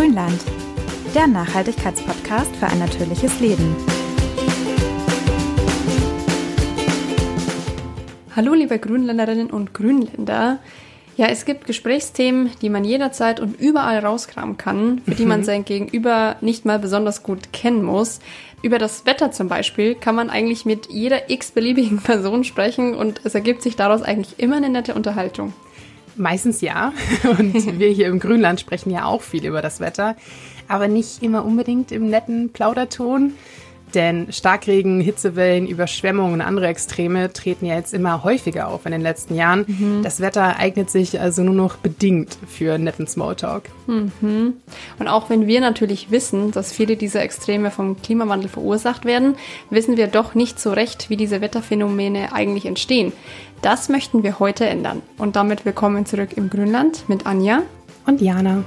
Grünland, der Nachhaltigkeitspodcast für ein natürliches Leben. Hallo liebe Grünländerinnen und Grünländer. Ja, es gibt Gesprächsthemen, die man jederzeit und überall rauskramen kann, für die man sein Gegenüber nicht mal besonders gut kennen muss. Über das Wetter zum Beispiel kann man eigentlich mit jeder x-beliebigen Person sprechen und es ergibt sich daraus eigentlich immer eine nette Unterhaltung. Meistens ja. Und wir hier im Grünland sprechen ja auch viel über das Wetter, aber nicht immer unbedingt im netten Plauderton. Denn Starkregen, Hitzewellen, Überschwemmungen und andere Extreme treten ja jetzt immer häufiger auf in den letzten Jahren. Mhm. Das Wetter eignet sich also nur noch bedingt für netten Smalltalk. Mhm. Und auch wenn wir natürlich wissen, dass viele dieser Extreme vom Klimawandel verursacht werden, wissen wir doch nicht so recht, wie diese Wetterphänomene eigentlich entstehen. Das möchten wir heute ändern. Und damit willkommen zurück im Grünland mit Anja und Jana.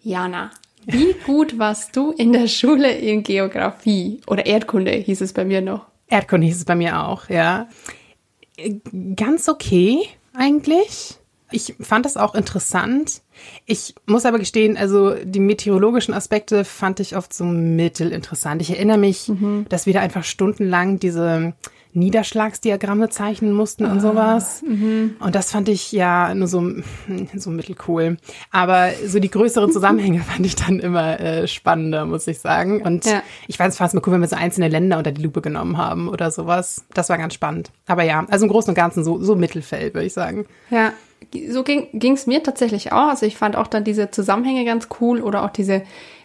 Jana, wie gut warst du in der Schule in Geografie oder Erdkunde hieß es bei mir noch? Erdkunde hieß es bei mir auch, ja. Ganz okay eigentlich. Ich fand das auch interessant. Ich muss aber gestehen, also die meteorologischen Aspekte fand ich oft so mittelinteressant. Ich erinnere mich, mhm. dass wir da einfach stundenlang diese Niederschlagsdiagramme zeichnen mussten und sowas. Mhm. Und das fand ich ja nur so, so mittelcool. Aber so die größeren Zusammenhänge fand ich dann immer äh, spannender, muss ich sagen. Und ja. ich fand es fast mal cool, wenn wir so einzelne Länder unter die Lupe genommen haben oder sowas. Das war ganz spannend. Aber ja, also im Großen und Ganzen so, so Mittelfeld, würde ich sagen. Ja, so ging es mir tatsächlich auch. Also ich fand auch dann diese Zusammenhänge ganz cool oder auch diese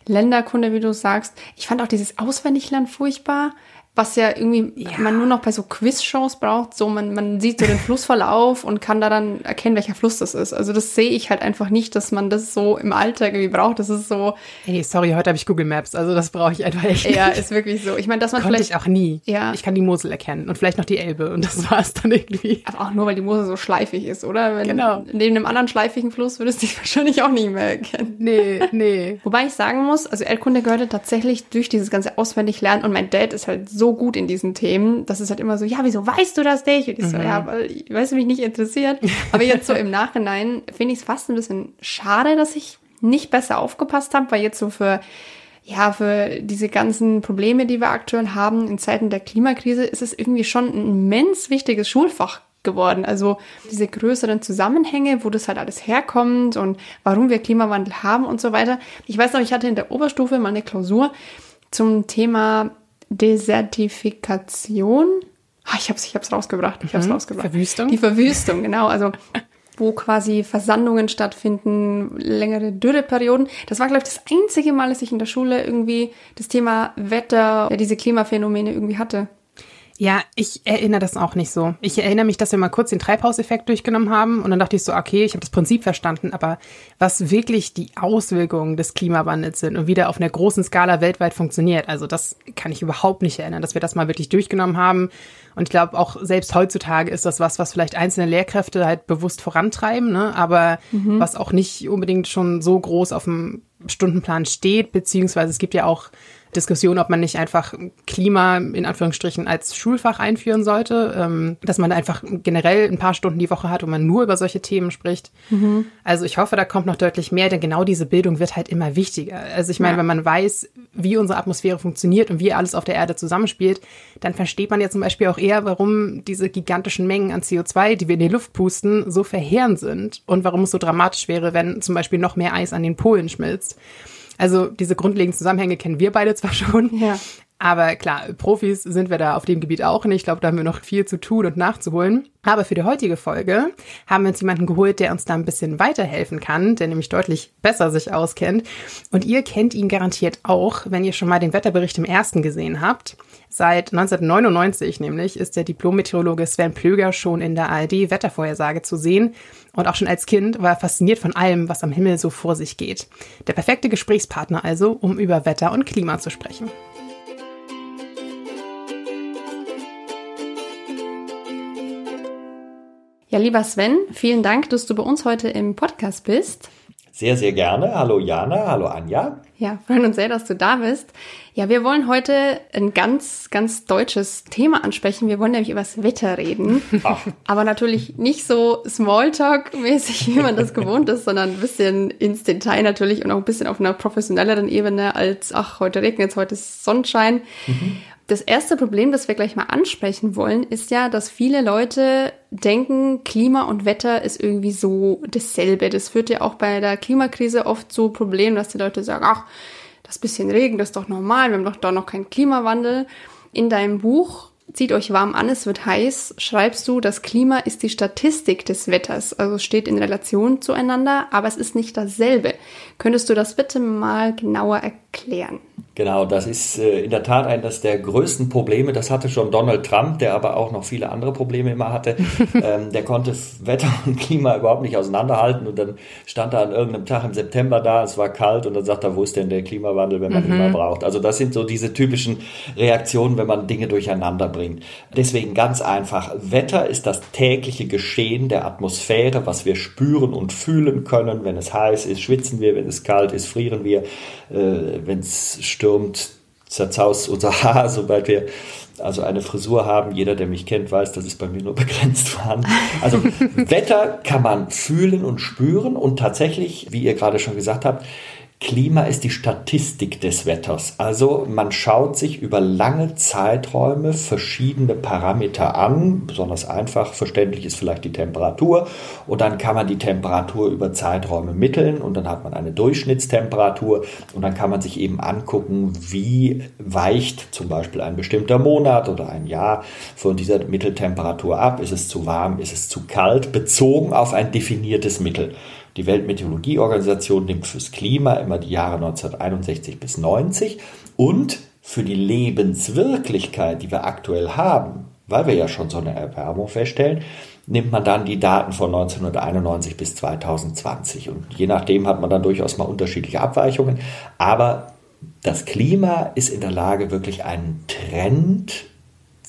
Länderkunde, wie du sagst. Ich fand auch dieses Auswendiglernen furchtbar was ja irgendwie ja. man nur noch bei so Quiz-Shows braucht. So, man, man sieht so den Flussverlauf und kann da dann erkennen, welcher Fluss das ist. Also das sehe ich halt einfach nicht, dass man das so im Alltag irgendwie braucht. Das ist so. Ey, sorry, heute habe ich Google Maps, also das brauche ich einfach echt. Ja, ist wirklich so. Ich meine, dass man Konnte vielleicht. ich auch nie. Ja. Ich kann die Mosel erkennen und vielleicht noch die Elbe und das war es dann irgendwie. Aber auch nur, weil die Mosel so schleifig ist, oder? Wenn, genau. Neben einem anderen schleifigen Fluss würdest du dich wahrscheinlich auch nicht mehr erkennen. Nee, nee. Wobei ich sagen muss, also Erdkunde gehörte tatsächlich durch dieses ganze Auswendiglernen und mein Dad ist halt so gut in diesen Themen Themen, das ist halt immer so, ja, wieso weißt du das nicht? Und ich so, mhm. ja, weil, weil es mich nicht interessiert. Aber jetzt so im Nachhinein finde ich es fast ein bisschen schade, dass ich nicht besser aufgepasst habe, weil jetzt so für ja, für diese ganzen Probleme, die wir aktuell haben in Zeiten der Klimakrise, ist es irgendwie schon ein immens wichtiges Schulfach geworden. Also diese größeren Zusammenhänge, wo das halt alles herkommt und warum wir Klimawandel haben und so weiter. Ich weiß noch, ich hatte in der Oberstufe mal eine Klausur zum Thema Desertifikation. Ah, ich hab's, ich hab's rausgebracht. Ich hab's mhm. rausgebracht. Verwüstung? Die Verwüstung, genau. Also wo quasi Versandungen stattfinden, längere Dürreperioden. Das war, glaube ich, das einzige Mal, dass ich in der Schule irgendwie das Thema Wetter, ja, diese Klimaphänomene irgendwie hatte. Ja, ich erinnere das auch nicht so. Ich erinnere mich, dass wir mal kurz den Treibhauseffekt durchgenommen haben und dann dachte ich so, okay, ich habe das Prinzip verstanden, aber was wirklich die Auswirkungen des Klimawandels sind und wie der auf einer großen Skala weltweit funktioniert, also das kann ich überhaupt nicht erinnern, dass wir das mal wirklich durchgenommen haben. Und ich glaube, auch selbst heutzutage ist das was, was vielleicht einzelne Lehrkräfte halt bewusst vorantreiben, ne? aber mhm. was auch nicht unbedingt schon so groß auf dem Stundenplan steht, beziehungsweise es gibt ja auch Diskussion, ob man nicht einfach Klima in Anführungsstrichen als Schulfach einführen sollte, ähm, dass man einfach generell ein paar Stunden die Woche hat, wo man nur über solche Themen spricht. Mhm. Also ich hoffe, da kommt noch deutlich mehr, denn genau diese Bildung wird halt immer wichtiger. Also ich meine, ja. wenn man weiß, wie unsere Atmosphäre funktioniert und wie alles auf der Erde zusammenspielt, dann versteht man ja zum Beispiel auch eher, warum diese gigantischen Mengen an CO2, die wir in die Luft pusten, so verheerend sind und warum es so dramatisch wäre, wenn zum Beispiel noch mehr Eis an den Polen schmilzt. Also diese grundlegenden Zusammenhänge kennen wir beide zwar schon, ja. Aber klar, Profis sind wir da auf dem Gebiet auch nicht. Ich glaube, da haben wir noch viel zu tun und nachzuholen. Aber für die heutige Folge haben wir uns jemanden geholt, der uns da ein bisschen weiterhelfen kann, der nämlich deutlich besser sich auskennt. Und ihr kennt ihn garantiert auch, wenn ihr schon mal den Wetterbericht im ersten gesehen habt. Seit 1999 nämlich ist der Diplom-Meteorologe Sven Plöger schon in der ARD-Wettervorhersage zu sehen. Und auch schon als Kind war er fasziniert von allem, was am Himmel so vor sich geht. Der perfekte Gesprächspartner also, um über Wetter und Klima zu sprechen. Ja, lieber Sven, vielen Dank, dass du bei uns heute im Podcast bist. Sehr, sehr gerne. Hallo Jana, hallo Anja. Ja, freuen uns sehr, dass du da bist. Ja, wir wollen heute ein ganz, ganz deutsches Thema ansprechen. Wir wollen nämlich über das Wetter reden. Ach. Aber natürlich nicht so Smalltalk-mäßig, wie man das gewohnt ist, sondern ein bisschen ins Detail natürlich und auch ein bisschen auf einer professionelleren Ebene als, ach, heute regnet es, heute ist Sonnenschein. Mhm. Das erste Problem, das wir gleich mal ansprechen wollen, ist ja, dass viele Leute denken, Klima und Wetter ist irgendwie so dasselbe. Das führt ja auch bei der Klimakrise oft zu Problemen, dass die Leute sagen, ach, das bisschen Regen, das ist doch normal, wir haben doch da noch keinen Klimawandel. In deinem Buch Zieht euch warm an, es wird heiß, schreibst du, das Klima ist die Statistik des Wetters, also steht in Relation zueinander, aber es ist nicht dasselbe. Könntest du das bitte mal genauer erklären? Genau, das ist äh, in der Tat eines der größten Probleme. Das hatte schon Donald Trump, der aber auch noch viele andere Probleme immer hatte. ähm, der konnte Wetter und Klima überhaupt nicht auseinanderhalten und dann stand er an irgendeinem Tag im September da, es war kalt und dann sagt er, wo ist denn der Klimawandel, wenn man mhm. ihn mal braucht? Also das sind so diese typischen Reaktionen, wenn man Dinge durcheinander bringt. Deswegen ganz einfach, Wetter ist das tägliche Geschehen der Atmosphäre, was wir spüren und fühlen können. Wenn es heiß ist, schwitzen wir, wenn es kalt ist, frieren wir, äh, wenn es stürmt, zerzaust unser Haar, sobald wir also eine Frisur haben. Jeder, der mich kennt, weiß, das ist bei mir nur begrenzt vorhanden. Also Wetter kann man fühlen und spüren und tatsächlich, wie ihr gerade schon gesagt habt, Klima ist die Statistik des Wetters. Also man schaut sich über lange Zeiträume verschiedene Parameter an. Besonders einfach verständlich ist vielleicht die Temperatur. Und dann kann man die Temperatur über Zeiträume mitteln und dann hat man eine Durchschnittstemperatur. Und dann kann man sich eben angucken, wie weicht zum Beispiel ein bestimmter Monat oder ein Jahr von dieser Mitteltemperatur ab. Ist es zu warm, ist es zu kalt, bezogen auf ein definiertes Mittel. Die Weltmeteorologieorganisation nimmt fürs Klima immer die Jahre 1961 bis 90 und für die Lebenswirklichkeit, die wir aktuell haben, weil wir ja schon so eine Erwärmung feststellen, nimmt man dann die Daten von 1991 bis 2020. Und je nachdem hat man dann durchaus mal unterschiedliche Abweichungen. Aber das Klima ist in der Lage, wirklich einen Trend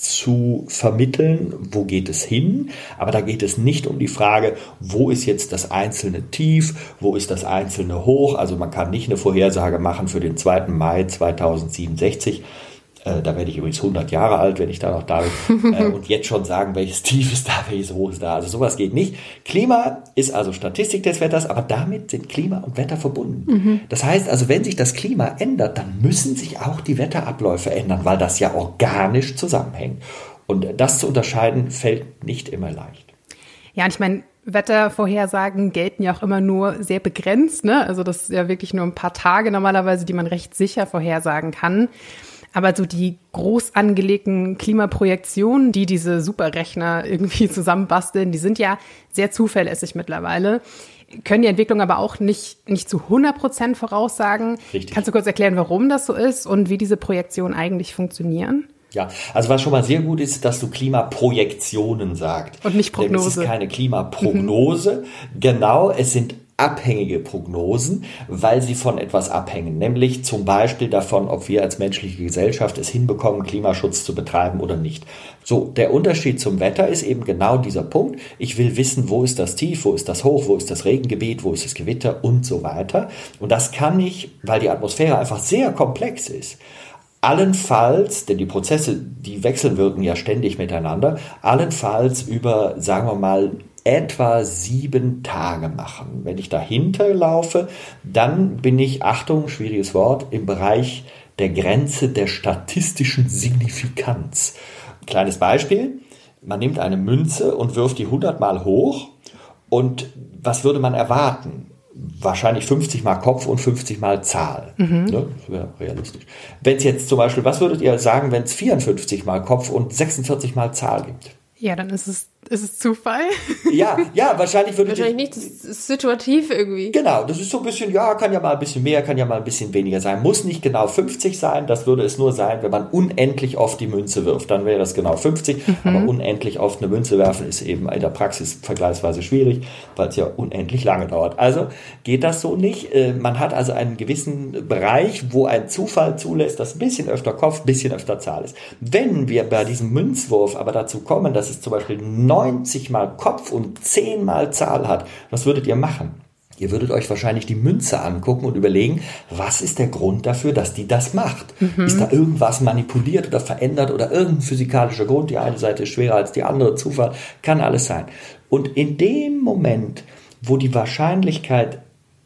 zu vermitteln, wo geht es hin. Aber da geht es nicht um die Frage, wo ist jetzt das einzelne Tief, wo ist das einzelne Hoch. Also man kann nicht eine Vorhersage machen für den 2. Mai 2067 äh, da werde ich übrigens 100 Jahre alt, wenn ich da noch da bin. Äh, und jetzt schon sagen, welches Tief ist da, welches Hoch ist da. Also sowas geht nicht. Klima ist also Statistik des Wetters, aber damit sind Klima und Wetter verbunden. Mhm. Das heißt also, wenn sich das Klima ändert, dann müssen sich auch die Wetterabläufe ändern, weil das ja organisch zusammenhängt. Und das zu unterscheiden, fällt nicht immer leicht. Ja, und ich meine, Wettervorhersagen gelten ja auch immer nur sehr begrenzt. Ne? Also das ist ja wirklich nur ein paar Tage normalerweise, die man recht sicher vorhersagen kann. Aber so die groß angelegten Klimaprojektionen, die diese Superrechner irgendwie zusammenbasteln, die sind ja sehr zuverlässig mittlerweile können die Entwicklung aber auch nicht, nicht zu 100 Prozent voraussagen. Richtig. Kannst du kurz erklären, warum das so ist und wie diese Projektionen eigentlich funktionieren? Ja, also was schon mal sehr gut ist, dass du Klimaprojektionen sagst. Und nicht Prognose. es ist keine Klimaprognose. Mhm. Genau, es sind abhängige Prognosen, weil sie von etwas abhängen, nämlich zum Beispiel davon, ob wir als menschliche Gesellschaft es hinbekommen, Klimaschutz zu betreiben oder nicht. So, der Unterschied zum Wetter ist eben genau dieser Punkt. Ich will wissen, wo ist das Tief, wo ist das Hoch, wo ist das Regengebiet, wo ist das Gewitter und so weiter. Und das kann ich, weil die Atmosphäre einfach sehr komplex ist, allenfalls, denn die Prozesse, die wechselwirken ja ständig miteinander, allenfalls über, sagen wir mal, etwa sieben Tage machen. Wenn ich dahinter laufe, dann bin ich, Achtung, schwieriges Wort, im Bereich der Grenze der statistischen Signifikanz. Kleines Beispiel. Man nimmt eine Münze und wirft die 100 Mal hoch und was würde man erwarten? Wahrscheinlich 50 mal Kopf und 50 mal Zahl. Mhm. Ne? Wäre realistisch. Wenn es jetzt zum Beispiel, was würdet ihr sagen, wenn es 54 mal Kopf und 46 mal Zahl gibt? Ja, dann ist es ist es Zufall? Ja, ja, wahrscheinlich würde Wahrscheinlich nicht, das ist situativ irgendwie. Genau, das ist so ein bisschen, ja, kann ja mal ein bisschen mehr, kann ja mal ein bisschen weniger sein. Muss nicht genau 50 sein, das würde es nur sein, wenn man unendlich oft die Münze wirft. Dann wäre das genau 50, mhm. aber unendlich oft eine Münze werfen ist eben in der Praxis vergleichsweise schwierig, weil es ja unendlich lange dauert. Also geht das so nicht. Äh, man hat also einen gewissen Bereich, wo ein Zufall zulässt, dass ein bisschen öfter Kopf, ein bisschen öfter Zahl ist. Wenn wir bei diesem Münzwurf aber dazu kommen, dass es zum Beispiel 90 mal Kopf und 10 mal Zahl hat, was würdet ihr machen? Ihr würdet euch wahrscheinlich die Münze angucken und überlegen, was ist der Grund dafür, dass die das macht? Mhm. Ist da irgendwas manipuliert oder verändert oder irgendein physikalischer Grund? Die eine Seite ist schwerer als die andere, Zufall, kann alles sein. Und in dem Moment, wo die Wahrscheinlichkeit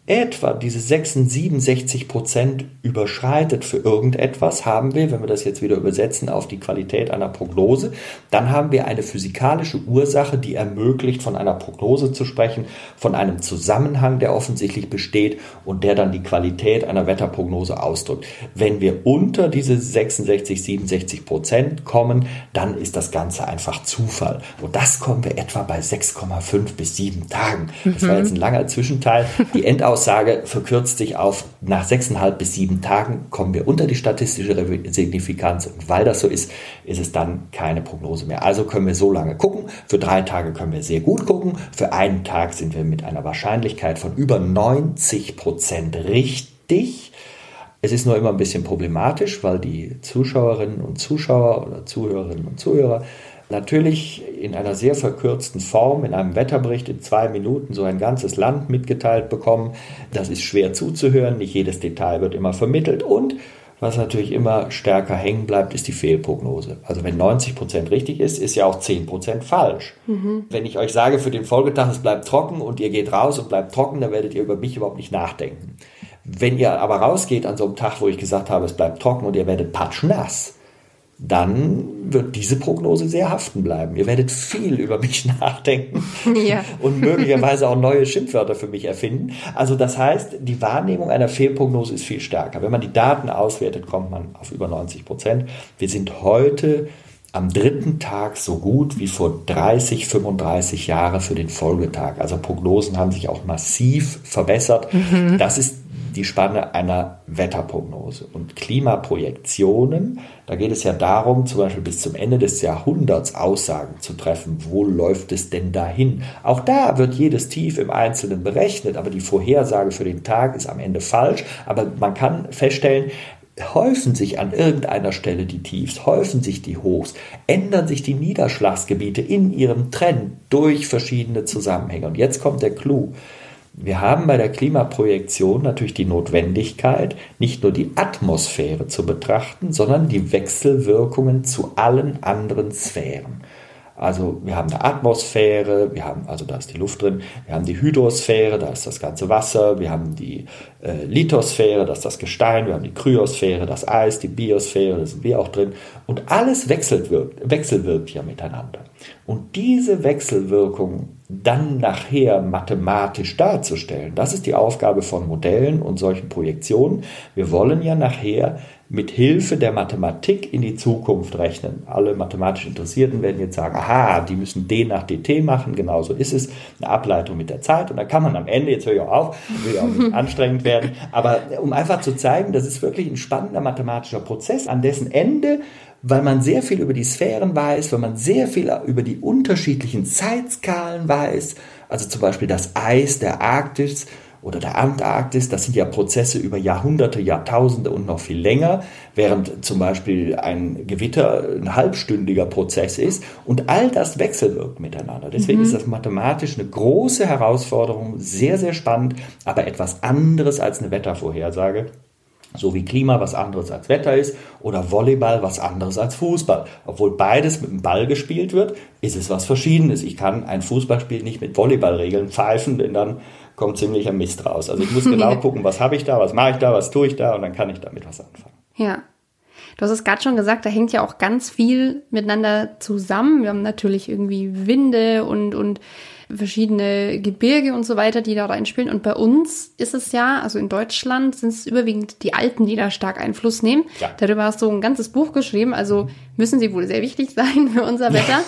etwa diese 66 Prozent überschreitet für irgendetwas, haben wir, wenn wir das jetzt wieder übersetzen auf die Qualität einer Prognose, dann haben wir eine physikalische Ursache, die ermöglicht, von einer Prognose zu sprechen, von einem Zusammenhang, der offensichtlich besteht und der dann die Qualität einer Wetterprognose ausdrückt. Wenn wir unter diese 66, 67 Prozent kommen, dann ist das Ganze einfach Zufall. Und das kommen wir etwa bei 6,5 bis 7 Tagen. Das war jetzt ein langer Zwischenteil. Die Endaus Aussage verkürzt sich auf, nach sechseinhalb bis sieben Tagen kommen wir unter die statistische Signifikanz. Und weil das so ist, ist es dann keine Prognose mehr. Also können wir so lange gucken. Für drei Tage können wir sehr gut gucken. Für einen Tag sind wir mit einer Wahrscheinlichkeit von über 90 Prozent richtig. Es ist nur immer ein bisschen problematisch, weil die Zuschauerinnen und Zuschauer oder Zuhörerinnen und Zuhörer natürlich in einer sehr verkürzten Form in einem Wetterbericht in zwei Minuten so ein ganzes Land mitgeteilt bekommen. Das ist schwer zuzuhören, nicht jedes Detail wird immer vermittelt und was natürlich immer stärker hängen bleibt, ist die Fehlprognose. Also wenn 90 Prozent richtig ist, ist ja auch 10 Prozent falsch. Mhm. Wenn ich euch sage, für den Folgetag, es bleibt trocken und ihr geht raus und bleibt trocken, dann werdet ihr über mich überhaupt nicht nachdenken. Wenn ihr aber rausgeht an so einem Tag, wo ich gesagt habe, es bleibt trocken und ihr werdet patschnass, dann wird diese Prognose sehr haften bleiben. Ihr werdet viel über mich nachdenken ja. und möglicherweise auch neue Schimpfwörter für mich erfinden. Also das heißt, die Wahrnehmung einer Fehlprognose ist viel stärker. Wenn man die Daten auswertet, kommt man auf über 90 Prozent. Wir sind heute am dritten Tag so gut wie vor 30, 35 Jahren für den Folgetag. Also Prognosen haben sich auch massiv verbessert. Mhm. Das ist die Spanne einer Wetterprognose. Und Klimaprojektionen, da geht es ja darum, zum Beispiel bis zum Ende des Jahrhunderts Aussagen zu treffen. Wo läuft es denn dahin? Auch da wird jedes Tief im Einzelnen berechnet, aber die Vorhersage für den Tag ist am Ende falsch. Aber man kann feststellen, häufen sich an irgendeiner Stelle die Tiefs, häufen sich die Hochs, ändern sich die Niederschlagsgebiete in ihrem Trend durch verschiedene Zusammenhänge. Und jetzt kommt der Clou. Wir haben bei der Klimaprojektion natürlich die Notwendigkeit, nicht nur die Atmosphäre zu betrachten, sondern die Wechselwirkungen zu allen anderen Sphären. Also wir haben eine Atmosphäre, wir haben, also da ist die Luft drin, wir haben die Hydrosphäre, da ist das ganze Wasser, wir haben die äh, Lithosphäre, das ist das Gestein, wir haben die Kryosphäre, das Eis, die Biosphäre, da sind wir auch drin. Und alles wechselt, wechselwirkt ja miteinander. Und diese Wechselwirkung dann nachher mathematisch darzustellen, das ist die Aufgabe von Modellen und solchen Projektionen. Wir wollen ja nachher mit Hilfe der Mathematik in die Zukunft rechnen. Alle mathematisch Interessierten werden jetzt sagen, aha, die müssen D nach DT machen, genau so ist es, eine Ableitung mit der Zeit und dann kann man am Ende, jetzt höre ich auch auf, will ja auch nicht anstrengend werden, aber um einfach zu zeigen, das ist wirklich ein spannender mathematischer Prozess, an dessen Ende weil man sehr viel über die Sphären weiß, weil man sehr viel über die unterschiedlichen Zeitskalen weiß, also zum Beispiel das Eis der Arktis oder der Antarktis, das sind ja Prozesse über Jahrhunderte, Jahrtausende und noch viel länger, während zum Beispiel ein Gewitter ein halbstündiger Prozess ist und all das wechselwirkt miteinander. Deswegen mhm. ist das mathematisch eine große Herausforderung, sehr, sehr spannend, aber etwas anderes als eine Wettervorhersage. So wie Klima was anderes als Wetter ist oder Volleyball was anderes als Fußball. Obwohl beides mit dem Ball gespielt wird, ist es was Verschiedenes. Ich kann ein Fußballspiel nicht mit Volleyballregeln pfeifen, denn dann kommt ziemlicher Mist raus. Also ich muss genau gucken, was habe ich da, was mache ich da, was tue ich da und dann kann ich damit was anfangen. Ja. Du hast es gerade schon gesagt, da hängt ja auch ganz viel miteinander zusammen. Wir haben natürlich irgendwie Winde und, und verschiedene Gebirge und so weiter, die da reinspielen. Und bei uns ist es ja, also in Deutschland sind es überwiegend die Alpen, die da stark Einfluss nehmen. Ja. Darüber hast du ein ganzes Buch geschrieben, also müssen sie wohl sehr wichtig sein für unser Wetter.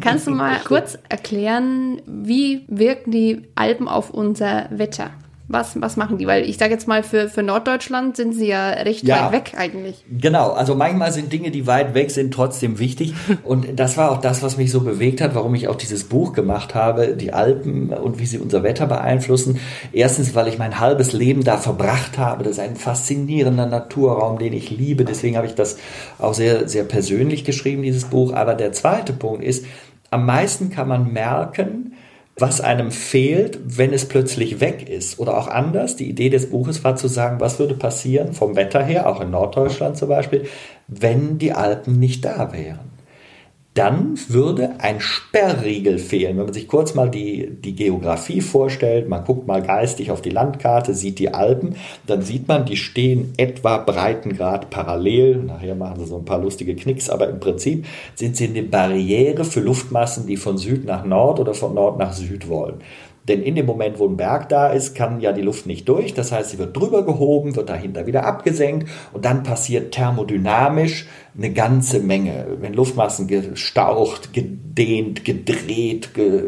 Kannst du mal kurz erklären, wie wirken die Alpen auf unser Wetter? Was, was machen die? Weil ich sage jetzt mal, für, für Norddeutschland sind sie ja recht ja, weit weg eigentlich. Genau, also manchmal sind Dinge, die weit weg sind, trotzdem wichtig. Und das war auch das, was mich so bewegt hat, warum ich auch dieses Buch gemacht habe, die Alpen und wie sie unser Wetter beeinflussen. Erstens, weil ich mein halbes Leben da verbracht habe. Das ist ein faszinierender Naturraum, den ich liebe. Deswegen habe ich das auch sehr, sehr persönlich geschrieben, dieses Buch. Aber der zweite Punkt ist, am meisten kann man merken, was einem fehlt, wenn es plötzlich weg ist. Oder auch anders, die Idee des Buches war zu sagen, was würde passieren vom Wetter her, auch in Norddeutschland zum Beispiel, wenn die Alpen nicht da wären dann würde ein Sperrriegel fehlen. Wenn man sich kurz mal die, die Geografie vorstellt, man guckt mal geistig auf die Landkarte, sieht die Alpen, dann sieht man, die stehen etwa Breitengrad parallel. Nachher machen sie so ein paar lustige Knicks, aber im Prinzip sind sie eine Barriere für Luftmassen, die von Süd nach Nord oder von Nord nach Süd wollen. Denn in dem Moment, wo ein Berg da ist, kann ja die Luft nicht durch. Das heißt, sie wird drüber gehoben, wird dahinter wieder abgesenkt und dann passiert thermodynamisch eine ganze Menge. Wenn Luftmassen gestaucht, gedehnt, gedreht, ge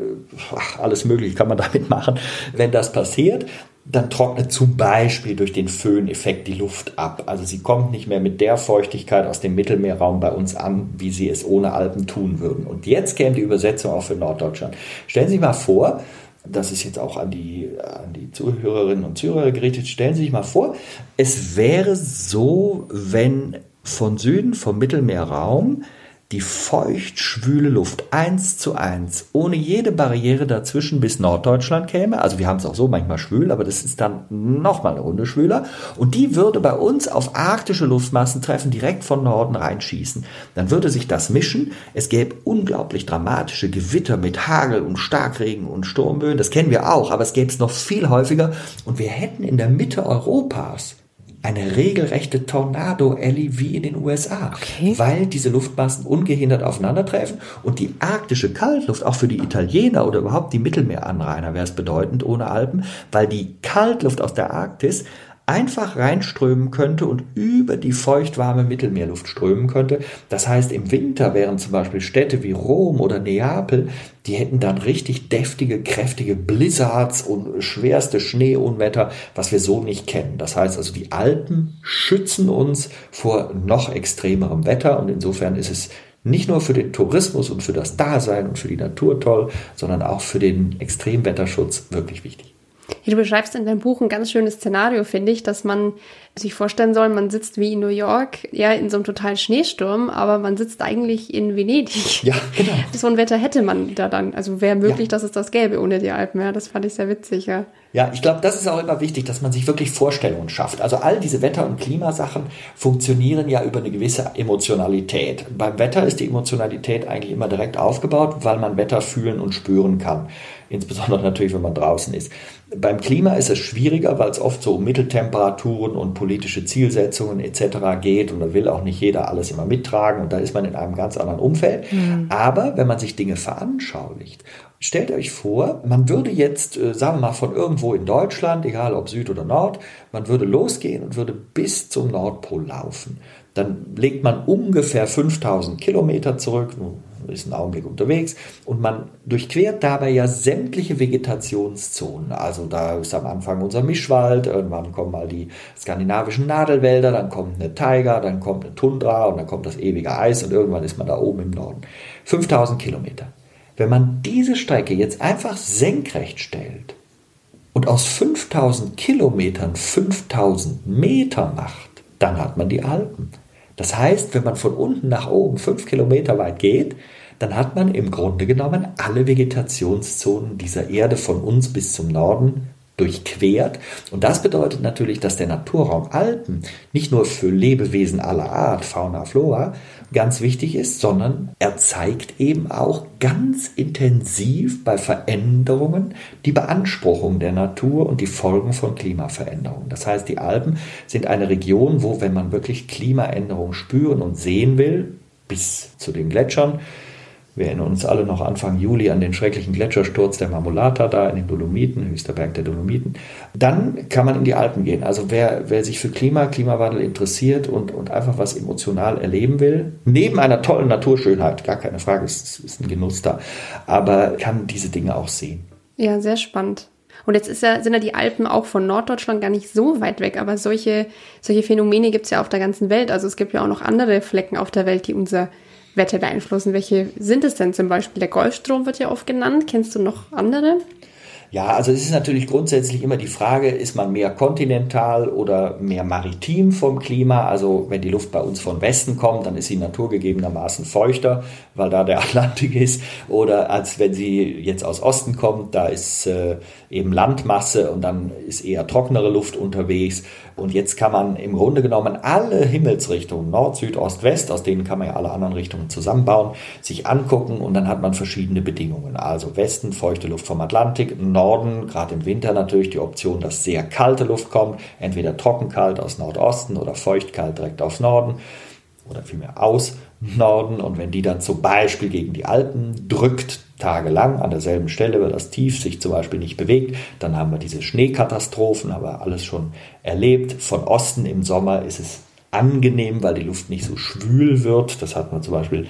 ach, alles Mögliche kann man damit machen. Wenn das passiert, dann trocknet zum Beispiel durch den Föhneffekt die Luft ab. Also sie kommt nicht mehr mit der Feuchtigkeit aus dem Mittelmeerraum bei uns an, wie sie es ohne Alpen tun würden. Und jetzt käme die Übersetzung auch für Norddeutschland. Stellen Sie sich mal vor, das ist jetzt auch an die, an die Zuhörerinnen und Zuhörer gerichtet, stellen Sie sich mal vor, es wäre so, wenn von Süden, vom Mittelmeerraum, die feucht-schwüle Luft eins zu eins, ohne jede Barriere dazwischen bis Norddeutschland käme. Also wir haben es auch so manchmal schwül, aber das ist dann nochmal eine Runde schwüler. Und die würde bei uns auf arktische Luftmassen treffen, direkt von Norden reinschießen. Dann würde sich das mischen. Es gäbe unglaublich dramatische Gewitter mit Hagel und Starkregen und Sturmböen. Das kennen wir auch, aber es gäbe es noch viel häufiger. Und wir hätten in der Mitte Europas eine regelrechte Tornado-Alley wie in den USA, okay. weil diese Luftmassen ungehindert aufeinandertreffen und die arktische Kaltluft, auch für die Italiener oder überhaupt die Mittelmeeranrainer wäre es bedeutend ohne Alpen, weil die Kaltluft aus der Arktis einfach reinströmen könnte und über die feuchtwarme Mittelmeerluft strömen könnte. Das heißt, im Winter wären zum Beispiel Städte wie Rom oder Neapel, die hätten dann richtig deftige, kräftige Blizzards und schwerste Schneeunwetter, was wir so nicht kennen. Das heißt also, die Alpen schützen uns vor noch extremerem Wetter und insofern ist es nicht nur für den Tourismus und für das Dasein und für die Natur toll, sondern auch für den Extremwetterschutz wirklich wichtig. Du beschreibst in deinem Buch ein ganz schönes Szenario, finde ich, dass man sich vorstellen soll, man sitzt wie in New York, ja, in so einem totalen Schneesturm, aber man sitzt eigentlich in Venedig. Ja, genau. So ein Wetter hätte man da dann. Also wäre möglich, ja. dass es das gäbe ohne die Alpen. Ja, das fand ich sehr witzig, ja. Ja, ich glaube, das ist auch immer wichtig, dass man sich wirklich Vorstellungen schafft. Also all diese Wetter- und Klimasachen funktionieren ja über eine gewisse Emotionalität. Beim Wetter ist die Emotionalität eigentlich immer direkt aufgebaut, weil man Wetter fühlen und spüren kann. Insbesondere natürlich, wenn man draußen ist. Beim Klima ist es schwieriger, weil es oft so um Mitteltemperaturen und politische Zielsetzungen etc. geht und da will auch nicht jeder alles immer mittragen und da ist man in einem ganz anderen Umfeld. Mhm. Aber wenn man sich Dinge veranschaulicht Stellt euch vor, man würde jetzt, äh, sagen wir mal, von irgendwo in Deutschland, egal ob Süd oder Nord, man würde losgehen und würde bis zum Nordpol laufen. Dann legt man ungefähr 5000 Kilometer zurück, ist ein Augenblick unterwegs und man durchquert dabei ja sämtliche Vegetationszonen. Also da ist am Anfang unser Mischwald, irgendwann kommen mal die skandinavischen Nadelwälder, dann kommt eine Taiga, dann kommt eine Tundra und dann kommt das ewige Eis und irgendwann ist man da oben im Norden. 5000 Kilometer. Wenn man diese Strecke jetzt einfach senkrecht stellt und aus 5000 Kilometern 5000 Meter macht, dann hat man die Alpen. Das heißt, wenn man von unten nach oben fünf Kilometer weit geht, dann hat man im Grunde genommen alle Vegetationszonen dieser Erde von uns bis zum Norden durchquert. Und das bedeutet natürlich, dass der Naturraum Alpen nicht nur für Lebewesen aller Art, Fauna, Flora, ganz wichtig ist, sondern er zeigt eben auch ganz intensiv bei Veränderungen die Beanspruchung der Natur und die Folgen von Klimaveränderungen. Das heißt, die Alpen sind eine Region, wo, wenn man wirklich Klimaänderungen spüren und sehen will, bis zu den Gletschern, wir erinnern uns alle noch Anfang Juli an den schrecklichen Gletschersturz der Marmolata da in den Dolomiten, höchster Berg der Dolomiten. Dann kann man in die Alpen gehen. Also wer, wer sich für Klima, Klimawandel interessiert und, und einfach was emotional erleben will, neben einer tollen Naturschönheit, gar keine Frage, es ist ein Genuss da, aber kann diese Dinge auch sehen. Ja, sehr spannend. Und jetzt ja, sind ja die Alpen auch von Norddeutschland gar nicht so weit weg, aber solche, solche Phänomene gibt es ja auf der ganzen Welt. Also es gibt ja auch noch andere Flecken auf der Welt, die unser Wetter beeinflussen. Welche sind es denn zum Beispiel? Der Golfstrom wird ja oft genannt. Kennst du noch andere? Ja, also es ist natürlich grundsätzlich immer die Frage, ist man mehr kontinental oder mehr maritim vom Klima? Also wenn die Luft bei uns von Westen kommt, dann ist sie naturgegebenermaßen feuchter, weil da der Atlantik ist. Oder als wenn sie jetzt aus Osten kommt, da ist äh, eben Landmasse und dann ist eher trocknere Luft unterwegs. Und jetzt kann man im Grunde genommen alle Himmelsrichtungen, Nord, Süd, Ost, West, aus denen kann man ja alle anderen Richtungen zusammenbauen, sich angucken und dann hat man verschiedene Bedingungen. Also Westen, feuchte Luft vom Atlantik, Norden, gerade im Winter natürlich die Option, dass sehr kalte Luft kommt, entweder trockenkalt aus Nordosten oder feuchtkalt direkt aus Norden oder vielmehr aus Norden. Und wenn die dann zum Beispiel gegen die Alpen drückt, tagelang an derselben Stelle, weil das Tief sich zum Beispiel nicht bewegt, dann haben wir diese Schneekatastrophen, aber alles schon erlebt. Von Osten im Sommer ist es angenehm, weil die Luft nicht so schwül wird. Das hat man zum Beispiel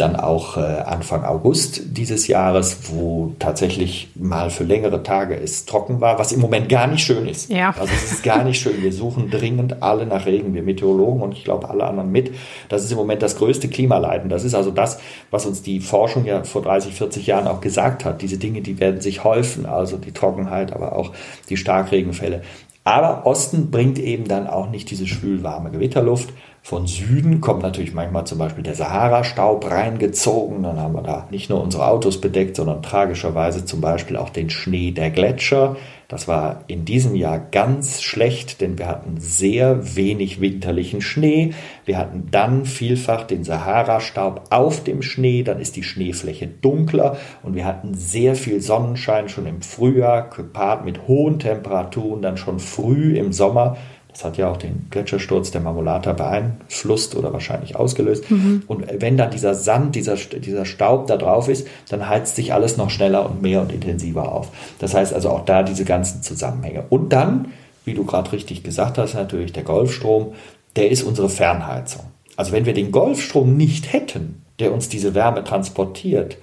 dann auch äh, Anfang August dieses Jahres, wo tatsächlich mal für längere Tage es trocken war, was im Moment gar nicht schön ist. Ja. Also es ist gar nicht schön. Wir suchen dringend alle nach Regen, wir Meteorologen und ich glaube alle anderen mit. Das ist im Moment das größte Klimaleiden. Das ist also das, was uns die Forschung ja vor 30, 40 Jahren auch gesagt hat. Diese Dinge, die werden sich häufen, also die Trockenheit, aber auch die Starkregenfälle. Aber Osten bringt eben dann auch nicht diese schwülwarme Gewitterluft. Von Süden kommt natürlich manchmal zum Beispiel der Sahara-Staub reingezogen. Dann haben wir da nicht nur unsere Autos bedeckt, sondern tragischerweise zum Beispiel auch den Schnee der Gletscher. Das war in diesem Jahr ganz schlecht, denn wir hatten sehr wenig winterlichen Schnee. Wir hatten dann vielfach den Sahara-Staub auf dem Schnee, dann ist die Schneefläche dunkler und wir hatten sehr viel Sonnenschein schon im Frühjahr, gepaart mit hohen Temperaturen, dann schon früh im Sommer. Das hat ja auch den Gletschersturz der Marmolata beeinflusst oder wahrscheinlich ausgelöst. Mhm. Und wenn dann dieser Sand, dieser, dieser Staub da drauf ist, dann heizt sich alles noch schneller und mehr und intensiver auf. Das heißt also auch da diese ganzen Zusammenhänge. Und dann, wie du gerade richtig gesagt hast, natürlich der Golfstrom, der ist unsere Fernheizung. Also wenn wir den Golfstrom nicht hätten, der uns diese Wärme transportiert,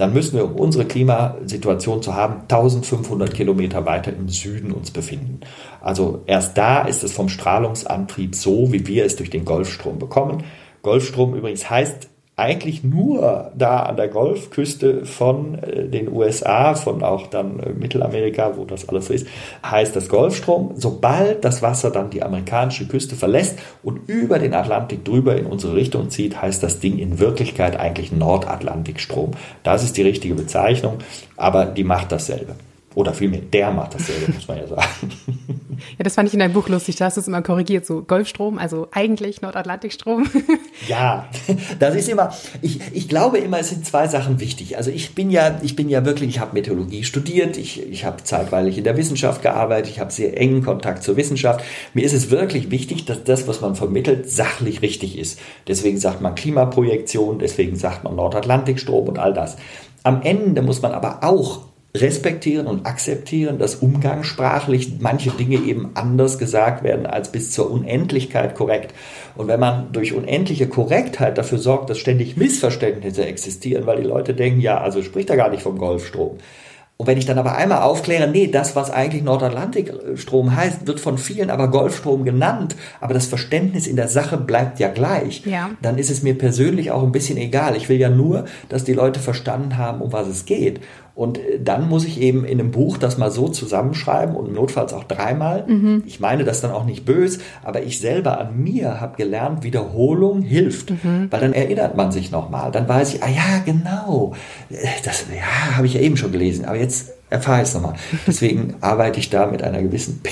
dann müssen wir, um unsere Klimasituation zu haben, 1500 Kilometer weiter im Süden uns befinden. Also erst da ist es vom Strahlungsantrieb so, wie wir es durch den Golfstrom bekommen. Golfstrom übrigens heißt eigentlich nur da an der Golfküste von äh, den USA, von auch dann äh, Mittelamerika, wo das alles ist, heißt das Golfstrom. Sobald das Wasser dann die amerikanische Küste verlässt und über den Atlantik drüber in unsere Richtung zieht, heißt das Ding in Wirklichkeit eigentlich Nordatlantikstrom. Das ist die richtige Bezeichnung, aber die macht dasselbe. Oder vielmehr, der macht dasselbe, muss man ja sagen. Ja, das fand ich in deinem Buch lustig. Da hast du es immer korrigiert. So Golfstrom, also eigentlich Nordatlantikstrom. Ja, das ist immer, ich, ich glaube immer, es sind zwei Sachen wichtig. Also ich bin ja, ich bin ja wirklich, ich habe Meteorologie studiert, ich, ich habe zeitweilig in der Wissenschaft gearbeitet, ich habe sehr engen Kontakt zur Wissenschaft. Mir ist es wirklich wichtig, dass das, was man vermittelt, sachlich richtig ist. Deswegen sagt man Klimaprojektion, deswegen sagt man Nordatlantikstrom und all das. Am Ende muss man aber auch respektieren und akzeptieren, dass umgangssprachlich manche Dinge eben anders gesagt werden als bis zur Unendlichkeit korrekt. Und wenn man durch unendliche Korrektheit dafür sorgt, dass ständig Missverständnisse existieren, weil die Leute denken, ja, also spricht er gar nicht vom Golfstrom, und wenn ich dann aber einmal aufkläre, nee, das, was eigentlich Nordatlantikstrom heißt, wird von vielen aber Golfstrom genannt, aber das Verständnis in der Sache bleibt ja gleich, ja. dann ist es mir persönlich auch ein bisschen egal. Ich will ja nur, dass die Leute verstanden haben, um was es geht. Und äh, dann muss ich eben in einem Buch das mal so zusammenschreiben und notfalls auch dreimal. Mhm. Ich meine das dann auch nicht böse, aber ich selber an mir habe gelernt, Wiederholung hilft, mhm. weil dann erinnert man sich nochmal. Dann weiß ich, ah ja, genau, äh, das ja, habe ich ja eben schon gelesen, aber jetzt erfahre ich es nochmal. Deswegen arbeite ich da mit einer gewissen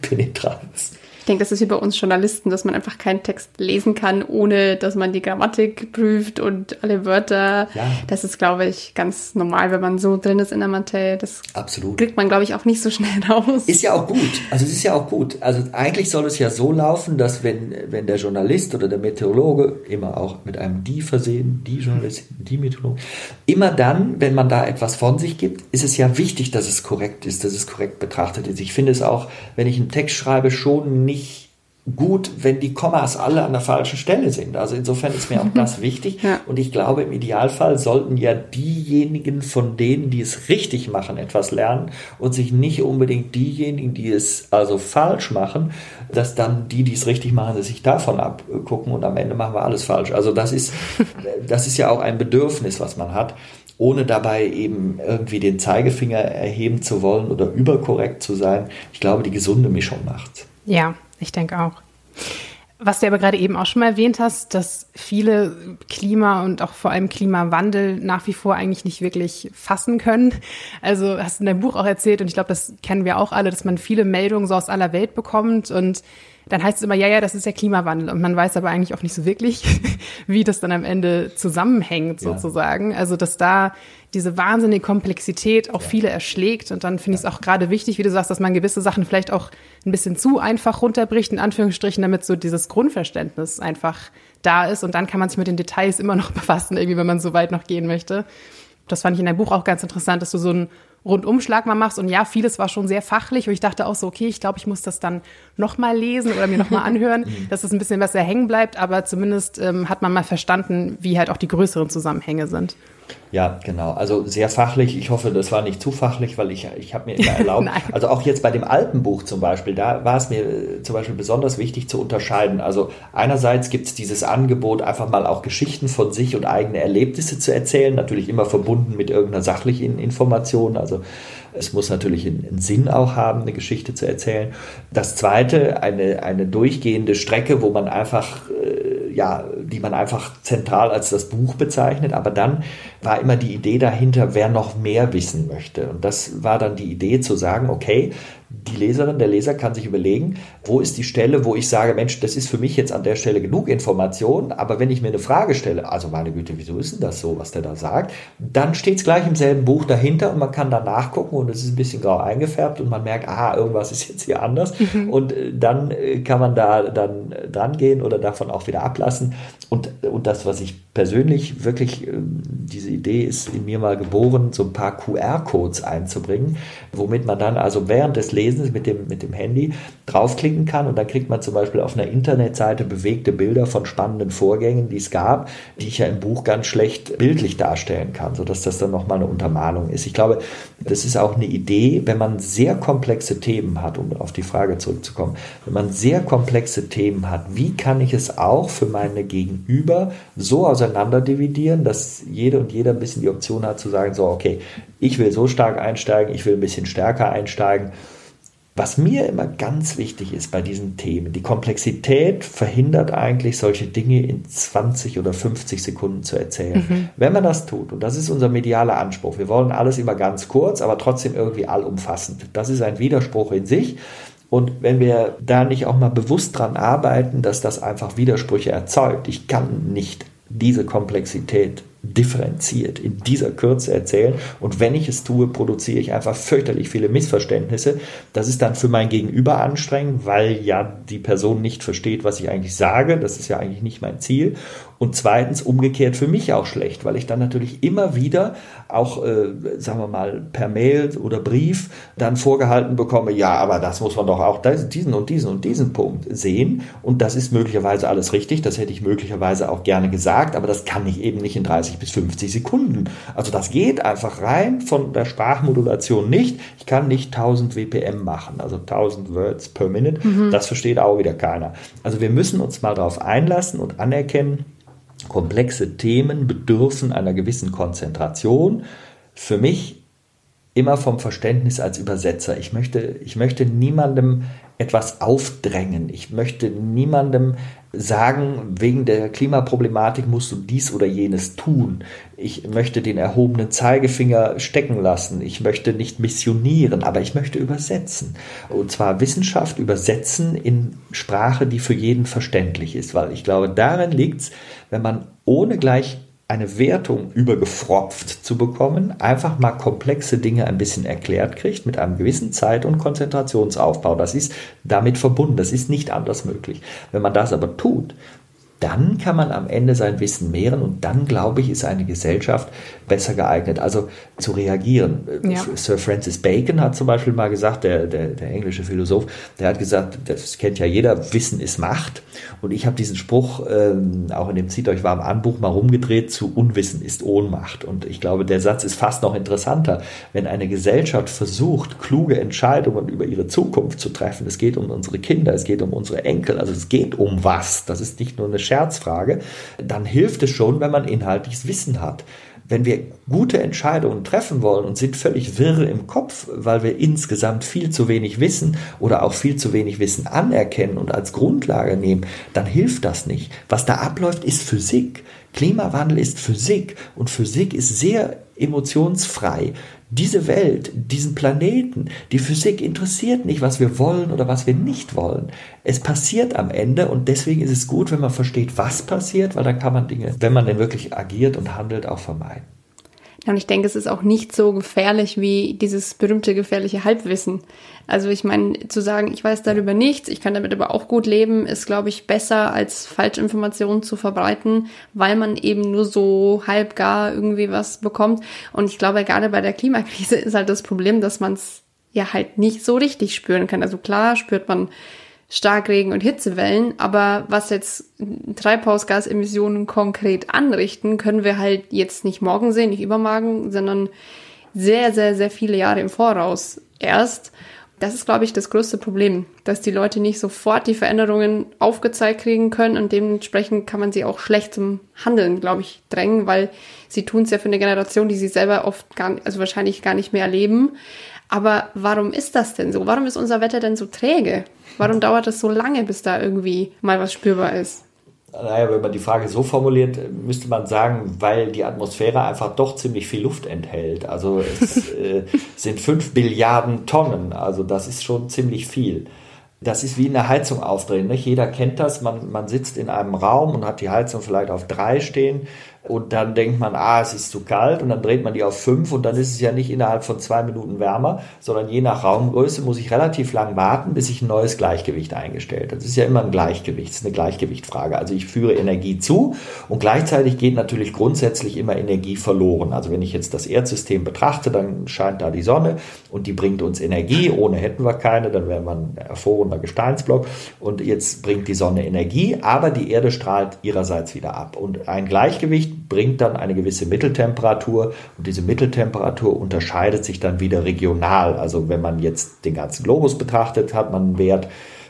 Penetranz. Ich denke, das ist wie bei uns Journalisten, dass man einfach keinen Text lesen kann, ohne dass man die Grammatik prüft und alle Wörter. Ja. Das ist, glaube ich, ganz normal, wenn man so drin ist in der Materie. Das Absolut. kriegt man, glaube ich, auch nicht so schnell raus. Ist ja auch gut. Also es ist ja auch gut. Also eigentlich soll es ja so laufen, dass wenn, wenn der Journalist oder der Meteorologe, immer auch mit einem die versehen, die Journalistin, die Meteorologe, immer dann, wenn man da etwas von sich gibt, ist es ja wichtig, dass es korrekt ist, dass es korrekt betrachtet ist. Ich finde es auch, wenn ich einen Text schreibe, schon nicht nicht gut, wenn die Kommas alle an der falschen Stelle sind. Also insofern ist mir auch das wichtig. Ja. Und ich glaube, im Idealfall sollten ja diejenigen von denen, die es richtig machen, etwas lernen und sich nicht unbedingt diejenigen, die es also falsch machen, dass dann die, die es richtig machen, sich davon abgucken und am Ende machen wir alles falsch. Also das ist, das ist ja auch ein Bedürfnis, was man hat. ohne dabei eben irgendwie den Zeigefinger erheben zu wollen oder überkorrekt zu sein. Ich glaube, die gesunde Mischung macht. Ja, ich denke auch. Was du aber gerade eben auch schon mal erwähnt hast, dass viele Klima und auch vor allem Klimawandel nach wie vor eigentlich nicht wirklich fassen können. Also hast du in deinem Buch auch erzählt und ich glaube, das kennen wir auch alle, dass man viele Meldungen so aus aller Welt bekommt und dann heißt es immer, ja, ja, das ist ja Klimawandel. Und man weiß aber eigentlich auch nicht so wirklich, wie das dann am Ende zusammenhängt, sozusagen. Ja. Also, dass da diese wahnsinnige Komplexität auch ja. viele erschlägt. Und dann finde ich es auch gerade wichtig, wie du sagst, dass man gewisse Sachen vielleicht auch ein bisschen zu einfach runterbricht, in Anführungsstrichen, damit so dieses Grundverständnis einfach da ist. Und dann kann man sich mit den Details immer noch befassen, irgendwie, wenn man so weit noch gehen möchte. Das fand ich in deinem Buch auch ganz interessant, dass du so ein Rundumschlag mal machst. Und ja, vieles war schon sehr fachlich. Und ich dachte auch so, okay, ich glaube, ich muss das dann nochmal lesen oder mir nochmal anhören, dass es ein bisschen besser hängen bleibt. Aber zumindest ähm, hat man mal verstanden, wie halt auch die größeren Zusammenhänge sind. Ja, genau. Also sehr fachlich. Ich hoffe, das war nicht zu fachlich, weil ich, ich habe mir immer erlaubt, also auch jetzt bei dem Alpenbuch zum Beispiel, da war es mir äh, zum Beispiel besonders wichtig zu unterscheiden. Also einerseits gibt es dieses Angebot, einfach mal auch Geschichten von sich und eigene Erlebnisse zu erzählen, natürlich immer verbunden mit irgendeiner sachlichen Information. Also es muss natürlich einen Sinn auch haben, eine Geschichte zu erzählen. Das zweite, eine, eine durchgehende Strecke, wo man einfach äh, ja, die man einfach zentral als das Buch bezeichnet. Aber dann war immer die Idee dahinter, wer noch mehr wissen möchte. Und das war dann die Idee zu sagen, okay, die Leserin, der Leser kann sich überlegen, wo ist die Stelle, wo ich sage, Mensch, das ist für mich jetzt an der Stelle genug Information, aber wenn ich mir eine Frage stelle, also meine Güte, wieso ist denn das so, was der da sagt, dann steht es gleich im selben Buch dahinter und man kann da nachgucken und es ist ein bisschen grau eingefärbt und man merkt, ah, irgendwas ist jetzt hier anders mhm. und äh, dann äh, kann man da dann dran gehen oder davon auch wieder ablassen und, und das, was ich persönlich wirklich, ähm, diese Idee ist in mir mal geboren, so ein paar QR-Codes einzubringen, womit man dann also während des Lesens mit dem, mit dem Handy draufklicken kann und dann kriegt man zum Beispiel auf einer Internetseite bewegte Bilder von spannenden Vorgängen, die es gab, die ich ja im Buch ganz schlecht bildlich darstellen kann, sodass das dann nochmal eine Untermalung ist. Ich glaube, das ist auch eine Idee, wenn man sehr komplexe Themen hat, um auf die Frage zurückzukommen, wenn man sehr komplexe Themen hat, wie kann ich es auch für meine Gegenüber so auseinander auseinander dividieren, dass jede und jeder ein bisschen die Option hat zu sagen, so, okay, ich will so stark einsteigen, ich will ein bisschen stärker einsteigen. Was mir immer ganz wichtig ist bei diesen Themen, die Komplexität verhindert eigentlich solche Dinge in 20 oder 50 Sekunden zu erzählen. Mhm. Wenn man das tut, und das ist unser medialer Anspruch, wir wollen alles immer ganz kurz, aber trotzdem irgendwie allumfassend. Das ist ein Widerspruch in sich. Und wenn wir da nicht auch mal bewusst dran arbeiten, dass das einfach Widersprüche erzeugt, ich kann nicht diese Komplexität differenziert in dieser Kürze erzählen. Und wenn ich es tue, produziere ich einfach fürchterlich viele Missverständnisse. Das ist dann für mein Gegenüber anstrengend, weil ja die Person nicht versteht, was ich eigentlich sage. Das ist ja eigentlich nicht mein Ziel. Und zweitens umgekehrt für mich auch schlecht, weil ich dann natürlich immer wieder auch, äh, sagen wir mal, per Mail oder Brief dann vorgehalten bekomme, ja, aber das muss man doch auch diesen und diesen und diesen Punkt sehen. Und das ist möglicherweise alles richtig. Das hätte ich möglicherweise auch gerne gesagt, aber das kann ich eben nicht in 30 bis 50 Sekunden. Also das geht einfach rein von der Sprachmodulation nicht. Ich kann nicht 1000 WPM machen, also 1000 Words per Minute. Mhm. Das versteht auch wieder keiner. Also wir müssen uns mal darauf einlassen und anerkennen, komplexe Themen bedürfen einer gewissen Konzentration. Für mich immer vom Verständnis als Übersetzer. Ich möchte, ich möchte niemandem etwas aufdrängen. Ich möchte niemandem sagen, wegen der Klimaproblematik musst du dies oder jenes tun. Ich möchte den erhobenen Zeigefinger stecken lassen. Ich möchte nicht missionieren, aber ich möchte übersetzen. Und zwar Wissenschaft übersetzen in Sprache, die für jeden verständlich ist, weil ich glaube, darin liegt es, wenn man ohne gleich eine Wertung übergefropft zu bekommen, einfach mal komplexe Dinge ein bisschen erklärt kriegt mit einem gewissen Zeit- und Konzentrationsaufbau. Das ist damit verbunden, das ist nicht anders möglich. Wenn man das aber tut, dann kann man am Ende sein Wissen mehren und dann, glaube ich, ist eine Gesellschaft besser geeignet, also zu reagieren. Ja. Sir Francis Bacon hat zum Beispiel mal gesagt, der, der, der englische Philosoph, der hat gesagt, das kennt ja jeder, Wissen ist Macht. Und ich habe diesen Spruch ähm, auch in dem Zieht euch warm an Buch mal rumgedreht zu Unwissen ist Ohnmacht. Und ich glaube, der Satz ist fast noch interessanter. Wenn eine Gesellschaft versucht, kluge Entscheidungen über ihre Zukunft zu treffen, es geht um unsere Kinder, es geht um unsere Enkel, also es geht um was. Das ist nicht nur eine Scherzfrage, dann hilft es schon, wenn man inhaltliches Wissen hat. Wenn wir gute Entscheidungen treffen wollen und sind völlig wirr im Kopf, weil wir insgesamt viel zu wenig wissen oder auch viel zu wenig Wissen anerkennen und als Grundlage nehmen, dann hilft das nicht. Was da abläuft, ist Physik. Klimawandel ist Physik und Physik ist sehr emotionsfrei. Diese Welt, diesen Planeten, die Physik interessiert nicht, was wir wollen oder was wir nicht wollen. Es passiert am Ende und deswegen ist es gut, wenn man versteht, was passiert, weil dann kann man Dinge, wenn man denn wirklich agiert und handelt, auch vermeiden. Und ich denke, es ist auch nicht so gefährlich wie dieses berühmte gefährliche Halbwissen. Also ich meine, zu sagen, ich weiß darüber nichts, ich kann damit aber auch gut leben, ist, glaube ich, besser als Falschinformationen zu verbreiten, weil man eben nur so halbgar irgendwie was bekommt. Und ich glaube, gerade bei der Klimakrise ist halt das Problem, dass man es ja halt nicht so richtig spüren kann. Also klar spürt man Starkregen und Hitzewellen, aber was jetzt Treibhausgasemissionen konkret anrichten, können wir halt jetzt nicht morgen sehen, nicht übermorgen, sondern sehr, sehr, sehr viele Jahre im Voraus erst. Das ist, glaube ich, das größte Problem, dass die Leute nicht sofort die Veränderungen aufgezeigt kriegen können und dementsprechend kann man sie auch schlecht zum Handeln, glaube ich, drängen, weil sie tun es ja für eine Generation, die sie selber oft gar, also wahrscheinlich gar nicht mehr erleben. Aber warum ist das denn so? Warum ist unser Wetter denn so träge? Warum dauert es so lange, bis da irgendwie mal was spürbar ist? Naja, wenn man die Frage so formuliert, müsste man sagen, weil die Atmosphäre einfach doch ziemlich viel Luft enthält. Also es äh, sind fünf Billiarden Tonnen, also das ist schon ziemlich viel. Das ist wie eine Heizung aufdrehen. Nicht? Jeder kennt das. Man, man sitzt in einem Raum und hat die Heizung vielleicht auf drei stehen und dann denkt man, ah, es ist zu kalt und dann dreht man die auf fünf und dann ist es ja nicht innerhalb von zwei Minuten wärmer, sondern je nach Raumgröße muss ich relativ lang warten, bis sich ein neues Gleichgewicht eingestellt. Das ist ja immer ein Gleichgewicht, das ist eine Gleichgewichtfrage. Also ich führe Energie zu und gleichzeitig geht natürlich grundsätzlich immer Energie verloren. Also wenn ich jetzt das Erdsystem betrachte, dann scheint da die Sonne und die bringt uns Energie. Ohne hätten wir keine, dann wäre man ein erfrorener Gesteinsblock und jetzt bringt die Sonne Energie, aber die Erde strahlt ihrerseits wieder ab. Und ein Gleichgewicht bringt dann eine gewisse Mitteltemperatur und diese Mitteltemperatur unterscheidet sich dann wieder regional. Also wenn man jetzt den ganzen Globus betrachtet, hat man einen Wert.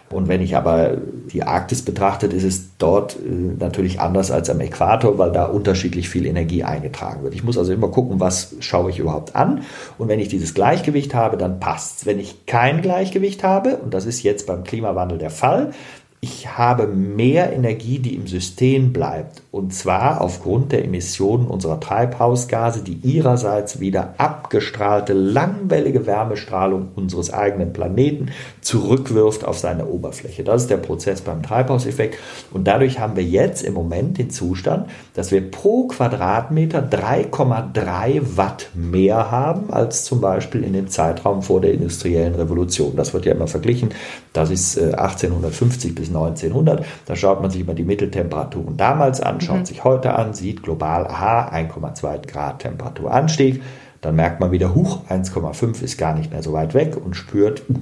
Und wenn ich aber die Arktis betrachtet, ist es dort äh, natürlich anders als am Äquator, weil da unterschiedlich viel Energie eingetragen wird. Ich muss also immer gucken, was schaue ich überhaupt an. Und wenn ich dieses Gleichgewicht habe, dann passt's. Wenn ich kein Gleichgewicht habe, und das ist jetzt beim Klimawandel der Fall, ich habe mehr Energie, die im System bleibt. Und zwar aufgrund der Emissionen unserer Treibhausgase, die ihrerseits wieder abgestrahlte, langwellige Wärmestrahlung unseres eigenen Planeten zurückwirft auf seine Oberfläche. Das ist der Prozess beim Treibhauseffekt. Und dadurch haben wir jetzt im Moment den Zustand, dass wir pro Quadratmeter 3,3 Watt mehr haben als zum Beispiel in dem Zeitraum vor der industriellen Revolution. Das wird ja immer verglichen. Das ist 1850 äh, bis 1900. Da schaut man sich immer die Mitteltemperaturen damals an, schaut mhm. sich heute an, sieht global, aha, 1,2 Grad Temperaturanstieg. Dann merkt man wieder, huch, 1,5 ist gar nicht mehr so weit weg und spürt, uh,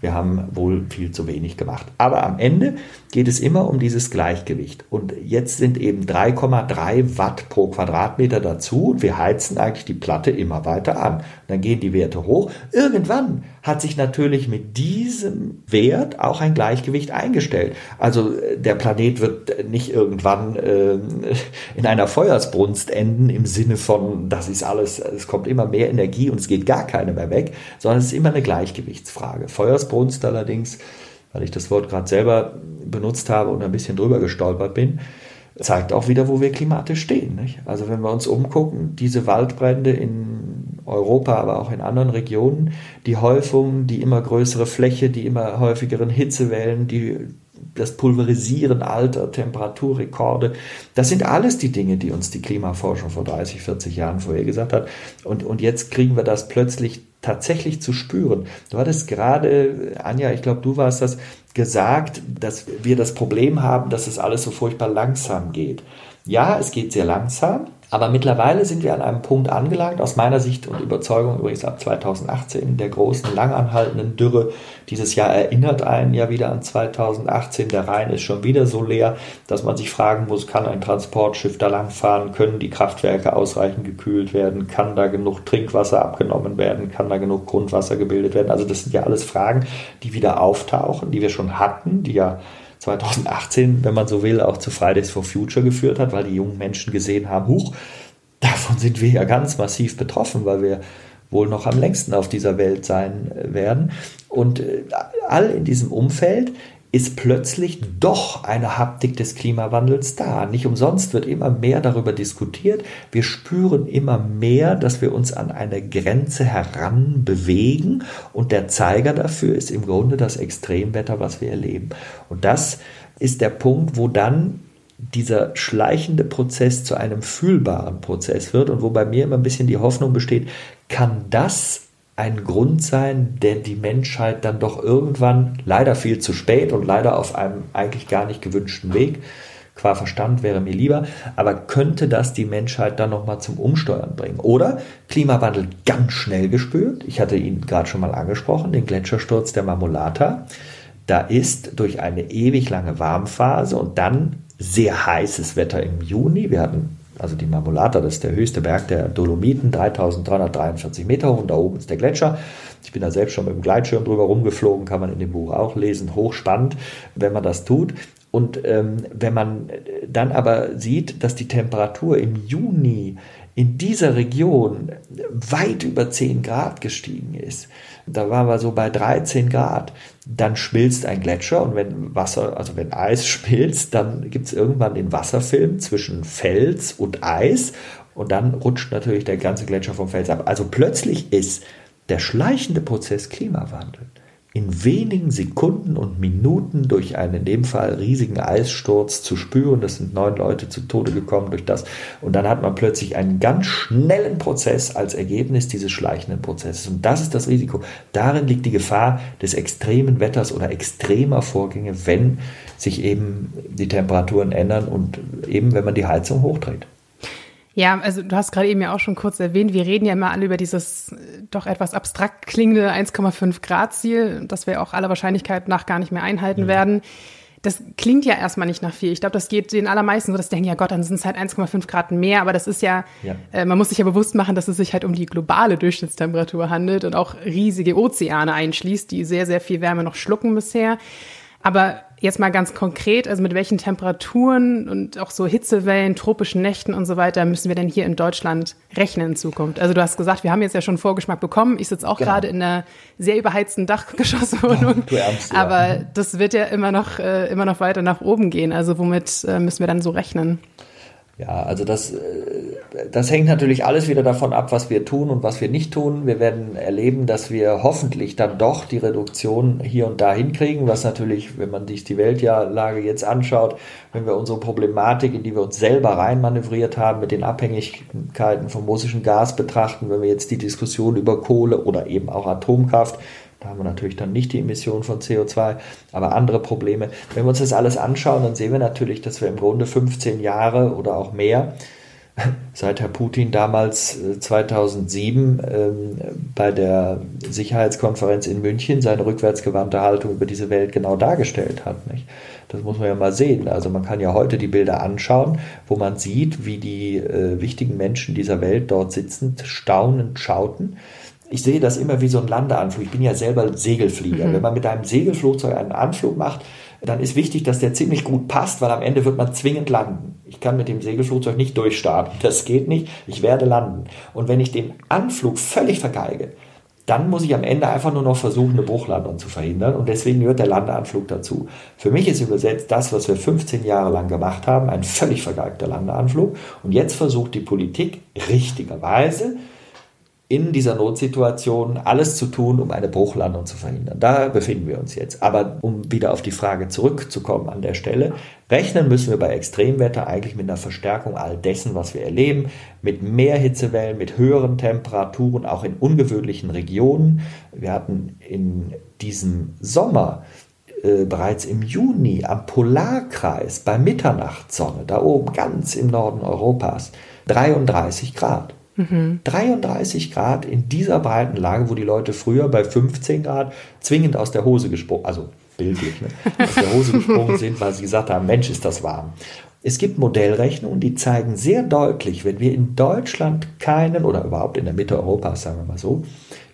wir haben wohl viel zu wenig gemacht. Aber am Ende geht es immer um dieses Gleichgewicht. Und jetzt sind eben 3,3 Watt pro Quadratmeter dazu und wir heizen eigentlich die Platte immer weiter an. Dann gehen die Werte hoch. Irgendwann hat sich natürlich mit diesem Wert auch ein Gleichgewicht eingestellt. Also äh, der Planet wird nicht irgendwann äh, in einer Feuersbrunst enden im Sinne von, das ist alles, es kommt immer mehr Energie und es geht gar keine mehr weg, sondern es ist immer eine Gleichgewichtsfrage. Feuersbrunst allerdings weil ich das Wort gerade selber benutzt habe und ein bisschen drüber gestolpert bin, zeigt auch wieder, wo wir klimatisch stehen. Nicht? Also wenn wir uns umgucken, diese Waldbrände in Europa, aber auch in anderen Regionen, die Häufung, die immer größere Fläche, die immer häufigeren Hitzewellen, die das Pulverisieren alter Temperaturrekorde, das sind alles die Dinge, die uns die Klimaforschung vor 30, 40 Jahren vorhergesagt hat. Und, und jetzt kriegen wir das plötzlich tatsächlich zu spüren. Du hattest gerade, Anja, ich glaube, du warst das, gesagt, dass wir das Problem haben, dass es alles so furchtbar langsam geht. Ja, es geht sehr langsam, aber mittlerweile sind wir an einem Punkt angelangt, aus meiner Sicht und Überzeugung übrigens ab 2018, der großen, langanhaltenden Dürre. Dieses Jahr erinnert einen ja wieder an 2018. Der Rhein ist schon wieder so leer, dass man sich fragen muss, kann ein Transportschiff da langfahren? Können die Kraftwerke ausreichend gekühlt werden? Kann da genug Trinkwasser abgenommen werden? Kann da genug Grundwasser gebildet werden? Also das sind ja alles Fragen, die wieder auftauchen, die wir schon hatten, die ja 2018, wenn man so will, auch zu Fridays for Future geführt hat, weil die jungen Menschen gesehen haben, huch, davon sind wir ja ganz massiv betroffen, weil wir wohl noch am längsten auf dieser Welt sein werden. Und äh, all in diesem Umfeld ist plötzlich doch eine Haptik des Klimawandels da. Nicht umsonst wird immer mehr darüber diskutiert. Wir spüren immer mehr, dass wir uns an eine Grenze heran bewegen und der Zeiger dafür ist im Grunde das Extremwetter, was wir erleben. Und das ist der Punkt, wo dann dieser schleichende Prozess zu einem fühlbaren Prozess wird und wo bei mir immer ein bisschen die Hoffnung besteht, kann das ein Grund sein, der die Menschheit dann doch irgendwann, leider viel zu spät und leider auf einem eigentlich gar nicht gewünschten Weg, qua Verstand wäre mir lieber, aber könnte das die Menschheit dann nochmal zum Umsteuern bringen? Oder Klimawandel ganz schnell gespürt, ich hatte ihn gerade schon mal angesprochen, den Gletschersturz der Marmolata, da ist durch eine ewig lange Warmphase und dann sehr heißes Wetter im Juni, wir hatten also die Marmolata, das ist der höchste Berg der Dolomiten, 3343 Meter hoch und da oben ist der Gletscher. Ich bin da selbst schon mit dem Gleitschirm drüber rumgeflogen, kann man in dem Buch auch lesen, hochspannend, wenn man das tut. Und ähm, wenn man dann aber sieht, dass die Temperatur im Juni in dieser Region weit über 10 Grad gestiegen ist, da waren wir so bei 13 Grad, dann schmilzt ein Gletscher und wenn Wasser, also wenn Eis schmilzt, dann gibt es irgendwann den Wasserfilm zwischen Fels und Eis und dann rutscht natürlich der ganze Gletscher vom Fels ab. Also plötzlich ist der schleichende Prozess Klimawandel in wenigen Sekunden und Minuten durch einen in dem Fall riesigen Eissturz zu spüren. Das sind neun Leute zu Tode gekommen durch das. Und dann hat man plötzlich einen ganz schnellen Prozess als Ergebnis dieses schleichenden Prozesses. Und das ist das Risiko. Darin liegt die Gefahr des extremen Wetters oder extremer Vorgänge, wenn sich eben die Temperaturen ändern und eben wenn man die Heizung hochdreht. Ja, also du hast gerade eben ja auch schon kurz erwähnt, wir reden ja immer alle über dieses äh, doch etwas abstrakt klingende 1,5 Grad Ziel, das wir auch aller Wahrscheinlichkeit nach gar nicht mehr einhalten mhm. werden. Das klingt ja erstmal nicht nach viel. Ich glaube, das geht den allermeisten so, dass denken, ja Gott, dann sind es halt 1,5 Grad mehr. Aber das ist ja, ja. Äh, man muss sich ja bewusst machen, dass es sich halt um die globale Durchschnittstemperatur handelt und auch riesige Ozeane einschließt, die sehr, sehr viel Wärme noch schlucken bisher. Aber jetzt mal ganz konkret, also mit welchen Temperaturen und auch so Hitzewellen, tropischen Nächten und so weiter müssen wir denn hier in Deutschland rechnen in Zukunft? Also du hast gesagt, wir haben jetzt ja schon Vorgeschmack bekommen. Ich sitze auch genau. gerade in einer sehr überheizten Dachgeschosswohnung. Ärmst, ja. Aber das wird ja immer noch, äh, immer noch weiter nach oben gehen. Also womit äh, müssen wir dann so rechnen? Ja, also das, äh, das hängt natürlich alles wieder davon ab, was wir tun und was wir nicht tun. Wir werden erleben, dass wir hoffentlich dann doch die Reduktion hier und da hinkriegen, was natürlich, wenn man sich die Weltlage jetzt anschaut, wenn wir unsere Problematik, in die wir uns selber reinmanövriert haben, mit den Abhängigkeiten vom russischen Gas betrachten, wenn wir jetzt die Diskussion über Kohle oder eben auch Atomkraft da haben wir natürlich dann nicht die Emission von CO2, aber andere Probleme. Wenn wir uns das alles anschauen, dann sehen wir natürlich, dass wir im Grunde 15 Jahre oder auch mehr seit Herr Putin damals 2007 äh, ähm, bei der Sicherheitskonferenz in München seine rückwärtsgewandte Haltung über diese Welt genau dargestellt hat. Nicht? Das muss man ja mal sehen. Also man kann ja heute die Bilder anschauen, wo man sieht, wie die äh, wichtigen Menschen dieser Welt dort sitzend staunend schauten ich sehe das immer wie so ein Landeanflug. Ich bin ja selber Segelflieger. Mhm. Wenn man mit einem Segelflugzeug einen Anflug macht, dann ist wichtig, dass der ziemlich gut passt, weil am Ende wird man zwingend landen. Ich kann mit dem Segelflugzeug nicht durchstarten. Das geht nicht. Ich werde landen. Und wenn ich den Anflug völlig vergeige, dann muss ich am Ende einfach nur noch versuchen, eine Bruchlandung zu verhindern. Und deswegen gehört der Landeanflug dazu. Für mich ist übersetzt das, was wir 15 Jahre lang gemacht haben, ein völlig vergeigter Landeanflug. Und jetzt versucht die Politik richtigerweise, in dieser Notsituation alles zu tun, um eine Bruchlandung zu verhindern. Da befinden wir uns jetzt. Aber um wieder auf die Frage zurückzukommen an der Stelle, rechnen müssen wir bei Extremwetter eigentlich mit einer Verstärkung all dessen, was wir erleben, mit mehr Hitzewellen, mit höheren Temperaturen, auch in ungewöhnlichen Regionen. Wir hatten in diesem Sommer äh, bereits im Juni am Polarkreis bei Mitternachtssonne, da oben ganz im Norden Europas, 33 Grad. 33 Grad in dieser breiten Lage, wo die Leute früher bei 15 Grad zwingend aus der Hose gesprungen, also bildlich, ne, aus der Hose gesprungen sind, weil sie gesagt haben, Mensch, ist das warm. Es gibt Modellrechnungen, die zeigen sehr deutlich, wenn wir in Deutschland keinen oder überhaupt in der Mitte Europas, sagen wir mal so,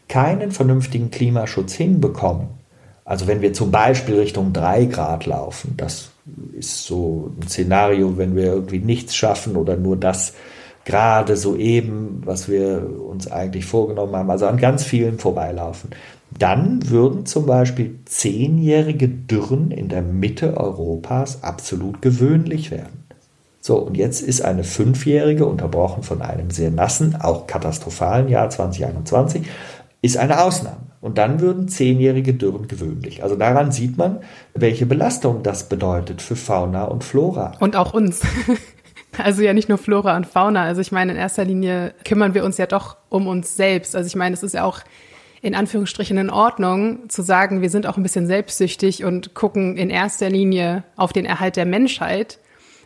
keinen vernünftigen Klimaschutz hinbekommen. Also wenn wir zum Beispiel Richtung 3 Grad laufen, das ist so ein Szenario, wenn wir irgendwie nichts schaffen oder nur das gerade soeben, was wir uns eigentlich vorgenommen haben, also an ganz vielen vorbeilaufen. Dann würden zum Beispiel zehnjährige Dürren in der Mitte Europas absolut gewöhnlich werden. So, und jetzt ist eine fünfjährige, unterbrochen von einem sehr nassen, auch katastrophalen Jahr 2021, ist eine Ausnahme. Und dann würden zehnjährige Dürren gewöhnlich. Also daran sieht man, welche Belastung das bedeutet für Fauna und Flora. Und auch uns. Also ja nicht nur Flora und Fauna. Also ich meine, in erster Linie kümmern wir uns ja doch um uns selbst. Also ich meine, es ist ja auch in Anführungsstrichen in Ordnung zu sagen, wir sind auch ein bisschen selbstsüchtig und gucken in erster Linie auf den Erhalt der Menschheit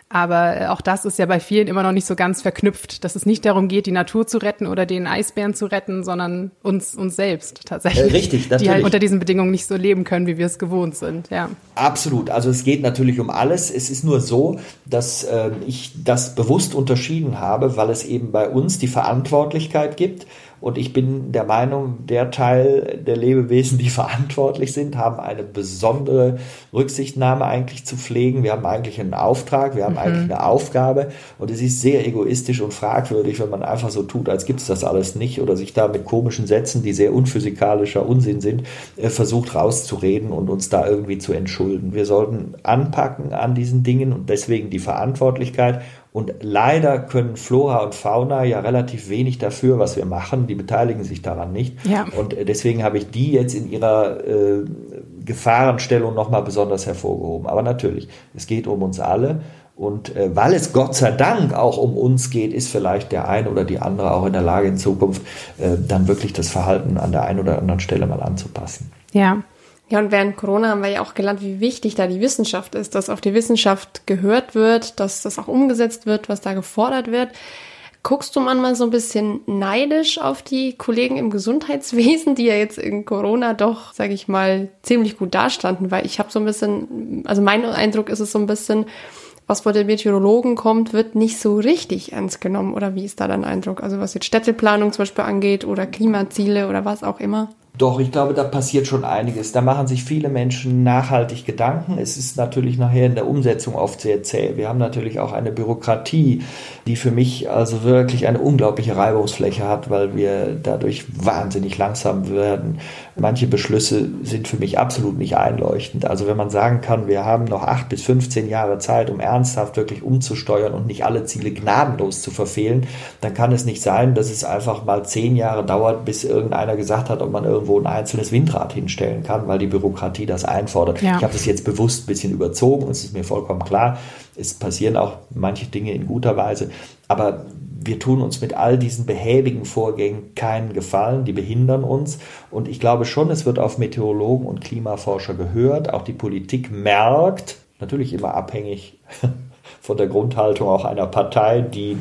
aber äh, auch das ist ja bei vielen immer noch nicht so ganz verknüpft, dass es nicht darum geht, die Natur zu retten oder den Eisbären zu retten, sondern uns, uns selbst tatsächlich. Äh, richtig, natürlich. Die halt unter diesen Bedingungen nicht so leben können, wie wir es gewohnt sind, ja. Absolut. Also es geht natürlich um alles. Es ist nur so, dass äh, ich das bewusst unterschieden habe, weil es eben bei uns die Verantwortlichkeit gibt, und ich bin der Meinung, der Teil der Lebewesen, die verantwortlich sind, haben eine besondere Rücksichtnahme eigentlich zu pflegen. Wir haben eigentlich einen Auftrag, wir haben mhm. eigentlich eine Aufgabe. Und es ist sehr egoistisch und fragwürdig, wenn man einfach so tut, als gibt es das alles nicht oder sich da mit komischen Sätzen, die sehr unphysikalischer Unsinn sind, äh, versucht rauszureden und uns da irgendwie zu entschulden. Wir sollten anpacken an diesen Dingen und deswegen die Verantwortlichkeit und leider können Flora und Fauna ja relativ wenig dafür, was wir machen. Die beteiligen sich daran nicht. Ja. Und deswegen habe ich die jetzt in ihrer äh, Gefahrenstellung nochmal besonders hervorgehoben. Aber natürlich, es geht um uns alle. Und äh, weil es Gott sei Dank auch um uns geht, ist vielleicht der eine oder die andere auch in der Lage in Zukunft äh, dann wirklich das Verhalten an der einen oder anderen Stelle mal anzupassen. Ja, ja, und während Corona haben wir ja auch gelernt, wie wichtig da die Wissenschaft ist, dass auf die Wissenschaft gehört wird, dass das auch umgesetzt wird, was da gefordert wird. Guckst du manchmal so ein bisschen neidisch auf die Kollegen im Gesundheitswesen, die ja jetzt in Corona doch, sage ich mal, ziemlich gut dastanden? Weil ich habe so ein bisschen, also mein Eindruck ist es so ein bisschen, was vor den Meteorologen kommt, wird nicht so richtig ernst genommen. Oder wie ist da dein Eindruck? Also was jetzt Städteplanung zum Beispiel angeht oder Klimaziele oder was auch immer? Doch, ich glaube, da passiert schon einiges. Da machen sich viele Menschen nachhaltig Gedanken. Es ist natürlich nachher in der Umsetzung oft sehr zäh. Wir haben natürlich auch eine Bürokratie, die für mich also wirklich eine unglaubliche Reibungsfläche hat, weil wir dadurch wahnsinnig langsam werden. Manche Beschlüsse sind für mich absolut nicht einleuchtend. Also wenn man sagen kann, wir haben noch acht bis 15 Jahre Zeit, um ernsthaft wirklich umzusteuern und nicht alle Ziele gnadenlos zu verfehlen, dann kann es nicht sein, dass es einfach mal zehn Jahre dauert, bis irgendeiner gesagt hat, ob man irgendwie irgendwo ein einzelnes Windrad hinstellen kann, weil die Bürokratie das einfordert. Ja. Ich habe das jetzt bewusst ein bisschen überzogen und es ist mir vollkommen klar, es passieren auch manche Dinge in guter Weise, aber wir tun uns mit all diesen behäbigen Vorgängen keinen Gefallen, die behindern uns. Und ich glaube schon, es wird auf Meteorologen und Klimaforscher gehört. Auch die Politik merkt, natürlich immer abhängig von der Grundhaltung auch einer Partei, die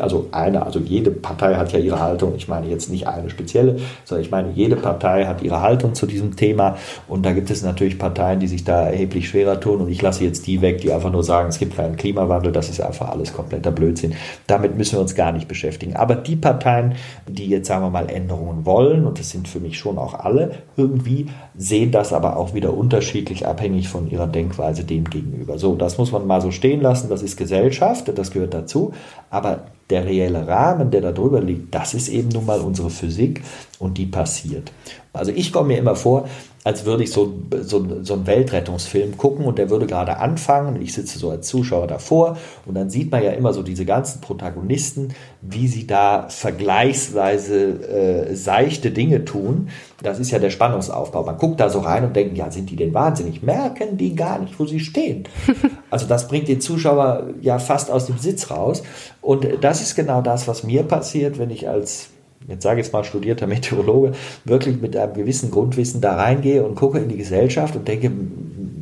also eine, also jede Partei hat ja ihre Haltung. Ich meine jetzt nicht eine spezielle, sondern ich meine, jede Partei hat ihre Haltung zu diesem Thema. Und da gibt es natürlich Parteien, die sich da erheblich schwerer tun. Und ich lasse jetzt die weg, die einfach nur sagen, es gibt keinen Klimawandel. Das ist einfach alles kompletter Blödsinn. Damit müssen wir uns gar nicht beschäftigen. Aber die Parteien, die jetzt, sagen wir mal, Änderungen wollen, und das sind für mich schon auch alle, irgendwie sehen das aber auch wieder unterschiedlich abhängig von ihrer Denkweise dem gegenüber. So, das muss man mal so stehen lassen. Das ist Gesellschaft, das gehört dazu. Aber but der reelle Rahmen, der da drüber liegt, das ist eben nun mal unsere Physik und die passiert. Also ich komme mir immer vor, als würde ich so, so, so einen Weltrettungsfilm gucken und der würde gerade anfangen und ich sitze so als Zuschauer davor und dann sieht man ja immer so diese ganzen Protagonisten, wie sie da vergleichsweise äh, seichte Dinge tun. Das ist ja der Spannungsaufbau. Man guckt da so rein und denkt, ja, sind die denn wahnsinnig? Merken die gar nicht, wo sie stehen. Also das bringt den Zuschauer ja fast aus dem Sitz raus. Und das ist genau das, was mir passiert, wenn ich als jetzt sage ich jetzt mal studierter Meteorologe, wirklich mit einem gewissen Grundwissen da reingehe und gucke in die Gesellschaft und denke,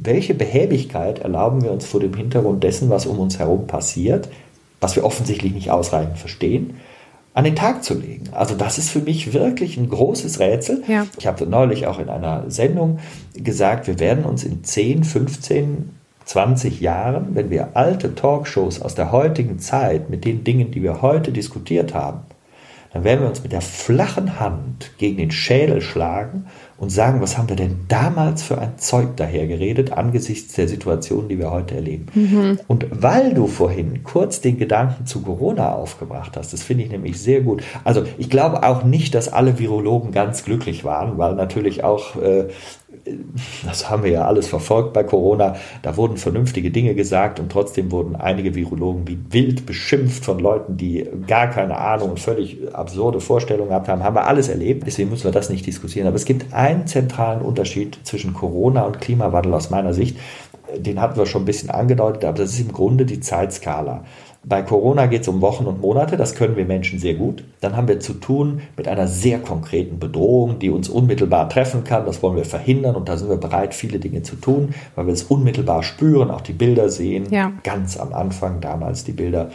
welche Behäbigkeit erlauben wir uns vor dem Hintergrund dessen, was um uns herum passiert, was wir offensichtlich nicht ausreichend verstehen, an den Tag zu legen. Also das ist für mich wirklich ein großes Rätsel. Ja. Ich habe neulich auch in einer Sendung gesagt, wir werden uns in 10, 15, 20 Jahren, wenn wir alte Talkshows aus der heutigen Zeit mit den Dingen, die wir heute diskutiert haben, dann werden wir uns mit der flachen Hand gegen den Schädel schlagen und sagen, was haben wir denn damals für ein Zeug daher geredet angesichts der Situation, die wir heute erleben. Mhm. Und weil du vorhin kurz den Gedanken zu Corona aufgebracht hast, das finde ich nämlich sehr gut. Also ich glaube auch nicht, dass alle Virologen ganz glücklich waren, weil natürlich auch äh, das haben wir ja alles verfolgt bei Corona, da wurden vernünftige Dinge gesagt und trotzdem wurden einige Virologen wie wild beschimpft von Leuten, die gar keine Ahnung und völlig absurde Vorstellungen gehabt haben. Haben wir alles erlebt, deswegen müssen wir das nicht diskutieren. Aber es gibt einen zentralen Unterschied zwischen Corona und Klimawandel aus meiner Sicht. Den hatten wir schon ein bisschen angedeutet, aber das ist im Grunde die Zeitskala. Bei Corona geht es um Wochen und Monate, das können wir Menschen sehr gut. Dann haben wir zu tun mit einer sehr konkreten Bedrohung, die uns unmittelbar treffen kann. Das wollen wir verhindern und da sind wir bereit, viele Dinge zu tun, weil wir es unmittelbar spüren, auch die Bilder sehen. Ja. Ganz am Anfang damals die Bilder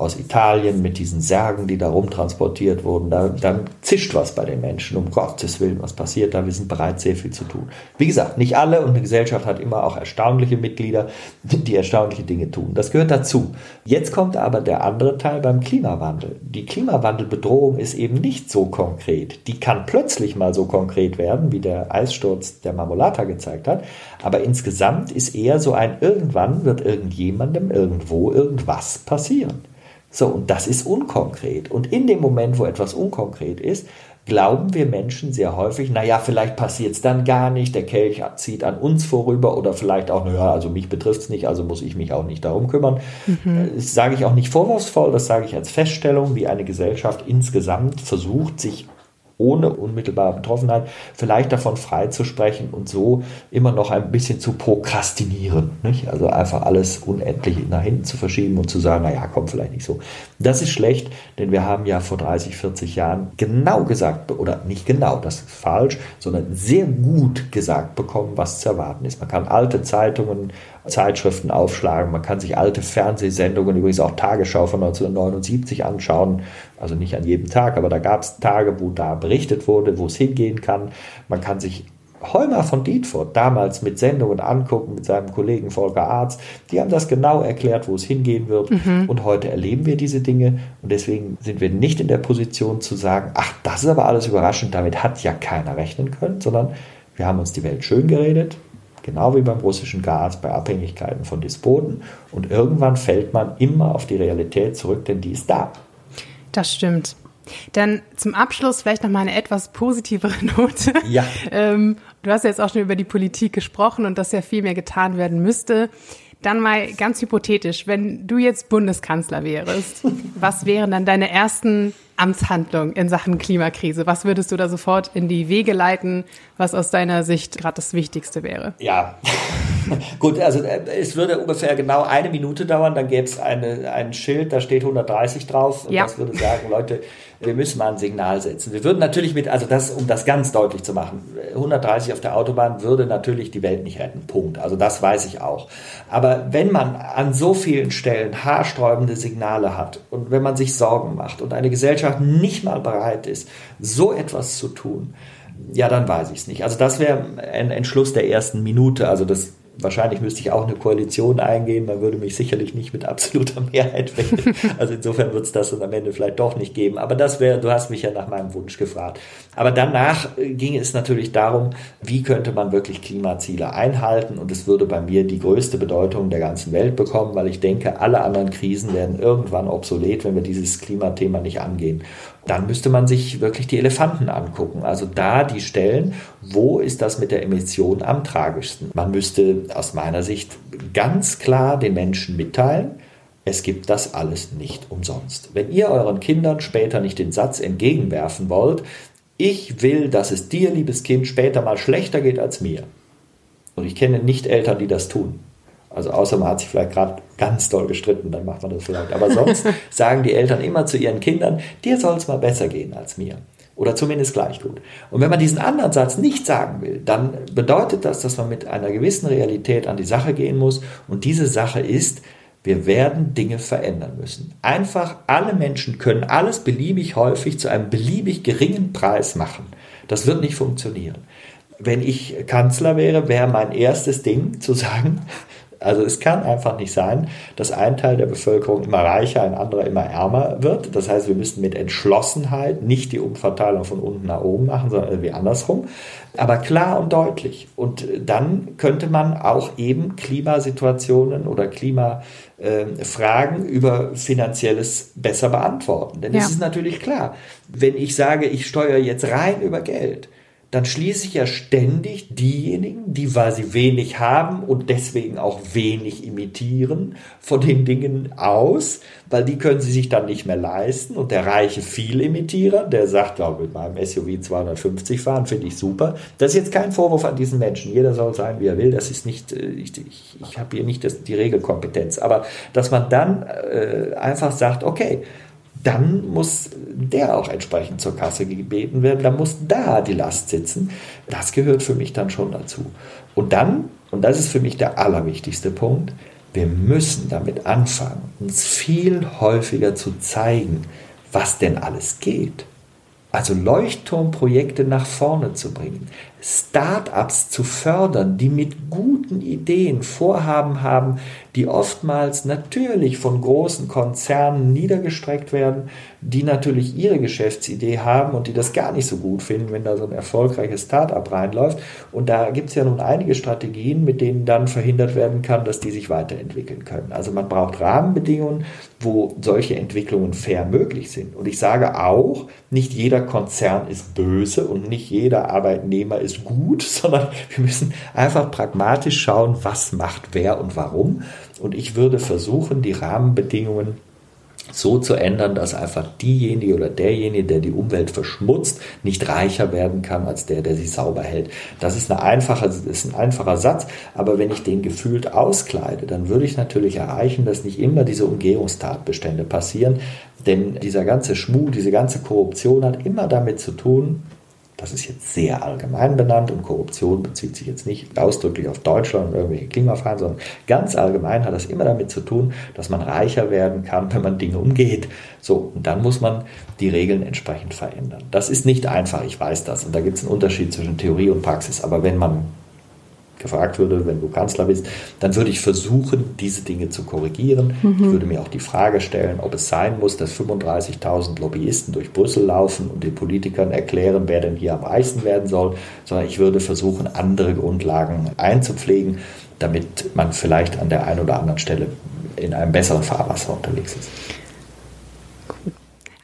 aus Italien mit diesen Särgen, die da rumtransportiert wurden, da, dann zischt was bei den Menschen, um Gottes Willen, was passiert da, wir sind bereit, sehr viel zu tun. Wie gesagt, nicht alle und eine Gesellschaft hat immer auch erstaunliche Mitglieder, die erstaunliche Dinge tun. Das gehört dazu. Jetzt kommt aber der andere Teil beim Klimawandel. Die Klimawandelbedrohung ist eben nicht so konkret. Die kann plötzlich mal so konkret werden, wie der Eissturz der Marmolata gezeigt hat, aber insgesamt ist eher so ein irgendwann wird irgendjemandem irgendwo irgendwas passieren. So, und das ist unkonkret. Und in dem Moment, wo etwas unkonkret ist, glauben wir Menschen sehr häufig, naja, vielleicht passiert es dann gar nicht, der Kelch zieht an uns vorüber oder vielleicht auch, naja, also mich betrifft es nicht, also muss ich mich auch nicht darum kümmern. Mhm. Das sage ich auch nicht vorwurfsvoll, das sage ich als Feststellung, wie eine Gesellschaft insgesamt versucht, sich ohne unmittelbare Betroffenheit vielleicht davon frei zu sprechen und so immer noch ein bisschen zu prokrastinieren. Nicht? Also einfach alles unendlich nach hinten zu verschieben und zu sagen, naja, kommt vielleicht nicht so. Das ist schlecht, denn wir haben ja vor 30, 40 Jahren genau gesagt, oder nicht genau, das ist falsch, sondern sehr gut gesagt bekommen, was zu erwarten ist. Man kann alte Zeitungen Zeitschriften aufschlagen. Man kann sich alte Fernsehsendungen, übrigens auch Tagesschau von 1979 anschauen. Also nicht an jedem Tag, aber da gab es Tage, wo da berichtet wurde, wo es hingehen kann. Man kann sich Heumer von Dietfurt damals mit Sendungen angucken, mit seinem Kollegen Volker Arz. Die haben das genau erklärt, wo es hingehen wird. Mhm. Und heute erleben wir diese Dinge. Und deswegen sind wir nicht in der Position zu sagen, ach, das ist aber alles überraschend, damit hat ja keiner rechnen können, sondern wir haben uns die Welt schön geredet. Genau wie beim russischen Gas, bei Abhängigkeiten von Despoten. Und irgendwann fällt man immer auf die Realität zurück, denn die ist da. Das stimmt. Dann zum Abschluss vielleicht noch mal eine etwas positivere Note. Ja. ähm, du hast ja jetzt auch schon über die Politik gesprochen und dass ja viel mehr getan werden müsste. Dann mal ganz hypothetisch, wenn du jetzt Bundeskanzler wärst, was wären dann deine ersten Amtshandlungen in Sachen Klimakrise? Was würdest du da sofort in die Wege leiten, was aus deiner Sicht gerade das Wichtigste wäre? Ja, Gut, also äh, es würde ungefähr genau eine Minute dauern, dann gäbe es eine, ein Schild, da steht 130 drauf und ja. das würde sagen, Leute, wir müssen mal ein Signal setzen. Wir würden natürlich mit, also das, um das ganz deutlich zu machen, 130 auf der Autobahn würde natürlich die Welt nicht retten. Punkt. Also das weiß ich auch. Aber wenn man an so vielen Stellen haarsträubende Signale hat und wenn man sich Sorgen macht und eine Gesellschaft nicht mal bereit ist, so etwas zu tun, ja, dann weiß ich es nicht. Also das wäre ein Entschluss der ersten Minute. Also das Wahrscheinlich müsste ich auch eine Koalition eingehen. Man würde mich sicherlich nicht mit absoluter Mehrheit wählen. Also insofern wird es das dann am Ende vielleicht doch nicht geben. Aber das wäre, du hast mich ja nach meinem Wunsch gefragt. Aber danach äh, ging es natürlich darum, wie könnte man wirklich Klimaziele einhalten? Und es würde bei mir die größte Bedeutung der ganzen Welt bekommen, weil ich denke, alle anderen Krisen werden irgendwann obsolet, wenn wir dieses Klimathema nicht angehen dann müsste man sich wirklich die Elefanten angucken. Also da die Stellen, wo ist das mit der Emission am tragischsten? Man müsste aus meiner Sicht ganz klar den Menschen mitteilen, es gibt das alles nicht umsonst. Wenn ihr euren Kindern später nicht den Satz entgegenwerfen wollt, ich will, dass es dir, liebes Kind, später mal schlechter geht als mir. Und ich kenne nicht Eltern, die das tun. Also außer man hat sich vielleicht gerade ganz doll gestritten, dann macht man das vielleicht. Aber sonst sagen die Eltern immer zu ihren Kindern, dir soll es mal besser gehen als mir. Oder zumindest gleich gut. Und wenn man diesen anderen Satz nicht sagen will, dann bedeutet das, dass man mit einer gewissen Realität an die Sache gehen muss. Und diese Sache ist, wir werden Dinge verändern müssen. Einfach alle Menschen können alles beliebig häufig zu einem beliebig geringen Preis machen. Das wird nicht funktionieren. Wenn ich Kanzler wäre, wäre mein erstes Ding zu sagen, Also es kann einfach nicht sein, dass ein Teil der Bevölkerung immer reicher, ein anderer immer ärmer wird. Das heißt, wir müssen mit Entschlossenheit nicht die Umverteilung von unten nach oben machen, sondern irgendwie andersrum. Aber klar und deutlich. Und dann könnte man auch eben Klimasituationen oder Klimafragen über finanzielles besser beantworten. Denn ja. es ist natürlich klar, wenn ich sage, ich steuere jetzt rein über Geld, dann schließe ich ja ständig diejenigen, die, weil sie wenig haben und deswegen auch wenig imitieren, von den Dingen aus, weil die können sie sich dann nicht mehr leisten. Und der reiche Vielimitierer, der sagt, ja, mit meinem SUV 250 fahren, finde ich super. Das ist jetzt kein Vorwurf an diesen Menschen. Jeder soll sein, wie er will. Das ist nicht, äh, ich, ich, ich habe hier nicht das, die Regelkompetenz. Aber dass man dann äh, einfach sagt, okay, dann muss der auch entsprechend zur Kasse gebeten werden, dann muss da die Last sitzen. Das gehört für mich dann schon dazu. Und dann, und das ist für mich der allerwichtigste Punkt, wir müssen damit anfangen, uns viel häufiger zu zeigen, was denn alles geht. Also Leuchtturmprojekte nach vorne zu bringen, Start-ups zu fördern, die mit guten Ideen Vorhaben haben, die oftmals natürlich von großen Konzernen niedergestreckt werden, die natürlich ihre Geschäftsidee haben und die das gar nicht so gut finden, wenn da so ein erfolgreiches Start-up reinläuft. Und da gibt es ja nun einige Strategien, mit denen dann verhindert werden kann, dass die sich weiterentwickeln können. Also man braucht Rahmenbedingungen, wo solche Entwicklungen fair möglich sind. Und ich sage auch, nicht jeder Konzern ist böse und nicht jeder Arbeitnehmer ist gut, sondern wir müssen einfach pragmatisch schauen, was macht wer und warum. Und ich würde versuchen, die Rahmenbedingungen so zu ändern, dass einfach diejenige oder derjenige, der die Umwelt verschmutzt, nicht reicher werden kann als der, der sie sauber hält. Das ist, eine einfache, das ist ein einfacher Satz, aber wenn ich den gefühlt auskleide, dann würde ich natürlich erreichen, dass nicht immer diese Umgehungstatbestände passieren, denn dieser ganze Schmuh, diese ganze Korruption hat immer damit zu tun, das ist jetzt sehr allgemein benannt und Korruption bezieht sich jetzt nicht ausdrücklich auf Deutschland und irgendwelche Klimafragen, sondern ganz allgemein hat das immer damit zu tun, dass man reicher werden kann, wenn man Dinge umgeht. So, und dann muss man die Regeln entsprechend verändern. Das ist nicht einfach, ich weiß das. Und da gibt es einen Unterschied zwischen Theorie und Praxis. Aber wenn man gefragt würde, wenn du Kanzler bist, dann würde ich versuchen, diese Dinge zu korrigieren. Mhm. Ich würde mir auch die Frage stellen, ob es sein muss, dass 35.000 Lobbyisten durch Brüssel laufen und den Politikern erklären, wer denn hier am reichsten werden soll, sondern ich würde versuchen, andere Grundlagen einzupflegen, damit man vielleicht an der einen oder anderen Stelle in einem besseren Fahrwasser unterwegs ist.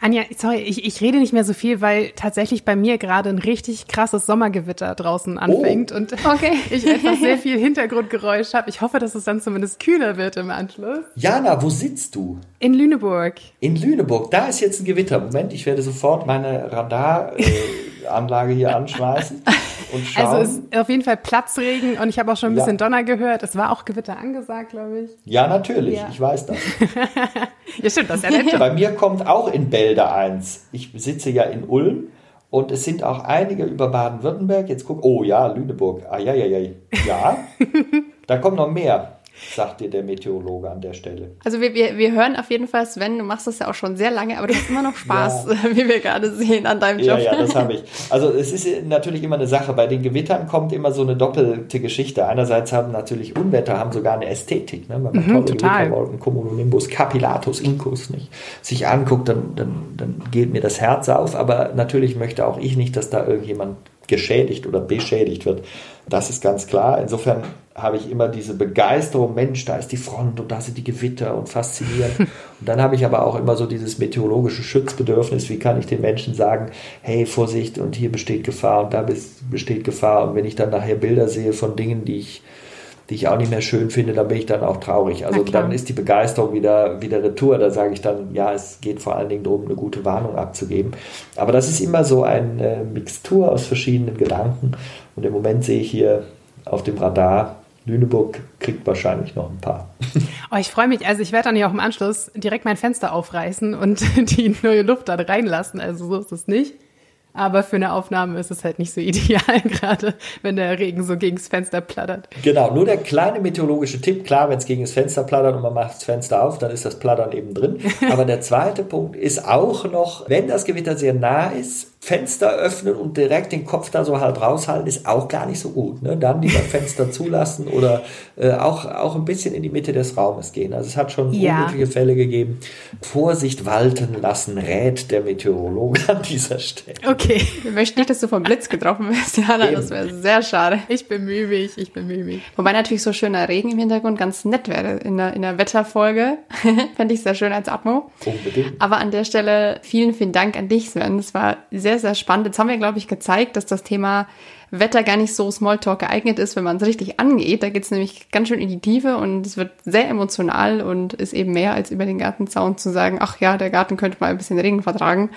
Anja, sorry, ich, ich rede nicht mehr so viel, weil tatsächlich bei mir gerade ein richtig krasses Sommergewitter draußen anfängt oh. und okay. ich etwas sehr viel Hintergrundgeräusch habe. Ich hoffe, dass es dann zumindest kühler wird im Anschluss. Jana, wo sitzt du? In Lüneburg. In Lüneburg, da ist jetzt ein Gewitter. Moment, ich werde sofort meine Radaranlage äh, hier anschmeißen. Und schauen. Also es ist auf jeden Fall Platzregen und ich habe auch schon ein bisschen ja. Donner gehört. Es war auch Gewitter angesagt, glaube ich. Ja, natürlich. Ja. Ich weiß das. ja, stimmt, das ist ja nett. Bei mir kommt auch in Bälde eins. Ich sitze ja in Ulm und es sind auch einige über Baden-Württemberg. Jetzt guck, oh ja, Lüneburg. Ah, ja, ja, ja. Ja, da kommt noch mehr sagt dir der Meteorologe an der Stelle. Also wir, wir, wir hören auf jeden Fall, Sven, du machst das ja auch schon sehr lange, aber du hast immer noch Spaß, ja. wie wir gerade sehen an deinem Job. Ja, ja, das habe ich. Also es ist natürlich immer eine Sache. Bei den Gewittern kommt immer so eine doppelte Geschichte. Einerseits haben natürlich Unwetter haben sogar eine Ästhetik. Ne? Wenn man mhm, tolle total. Gewitterwolken, Cumulonimbus, Capillatus, Incus nicht sich anguckt, dann, dann, dann geht mir das Herz auf. Aber natürlich möchte auch ich nicht, dass da irgendjemand geschädigt oder beschädigt wird. Das ist ganz klar. Insofern habe ich immer diese Begeisterung, Mensch, da ist die Front und da sind die Gewitter und faszinierend. Und dann habe ich aber auch immer so dieses meteorologische Schutzbedürfnis, wie kann ich den Menschen sagen, hey, Vorsicht und hier besteht Gefahr und da besteht Gefahr. Und wenn ich dann nachher Bilder sehe von Dingen, die ich, die ich auch nicht mehr schön finde, dann bin ich dann auch traurig. Also dann ist die Begeisterung wieder, wieder retour. Da sage ich dann, ja, es geht vor allen Dingen darum, eine gute Warnung abzugeben. Aber das ist immer so eine Mixtur aus verschiedenen Gedanken. Und im Moment sehe ich hier auf dem Radar Lüneburg kriegt wahrscheinlich noch ein paar. Oh, ich freue mich. Also ich werde dann ja auch im Anschluss direkt mein Fenster aufreißen und die neue Luft dann reinlassen. Also so ist es nicht. Aber für eine Aufnahme ist es halt nicht so ideal, gerade wenn der Regen so gegens Fenster plattert. Genau, nur der kleine meteorologische Tipp, klar, wenn es gegen das Fenster plattert und man macht das Fenster auf, dann ist das Plattern eben drin. Aber der zweite Punkt ist auch noch, wenn das Gewitter sehr nah ist, Fenster öffnen und direkt den Kopf da so halb raushalten, ist auch gar nicht so gut. Ne? Dann lieber Fenster zulassen oder äh, auch, auch ein bisschen in die Mitte des Raumes gehen. Also es hat schon ja. unglückliche Fälle gegeben. Vorsicht walten lassen, rät der Meteorologe an dieser Stelle. Okay. Ich möchte nicht, dass du vom Blitz getroffen wirst, Jana. Das wäre sehr schade. Ich bemühe mich, ich bemühe mich. Wobei natürlich so schöner Regen im Hintergrund ganz nett wäre in der, in der Wetterfolge. Fände ich sehr schön als Atmo. Unbedingt. Aber an der Stelle vielen, vielen Dank an dich, Sven. Es war sehr sehr, sehr spannend. Jetzt haben wir, glaube ich, gezeigt, dass das Thema Wetter gar nicht so Smalltalk geeignet ist, wenn man es richtig angeht. Da geht es nämlich ganz schön in die Tiefe und es wird sehr emotional und ist eben mehr als über den Gartenzaun zu sagen, ach ja, der Garten könnte mal ein bisschen Regen vertragen.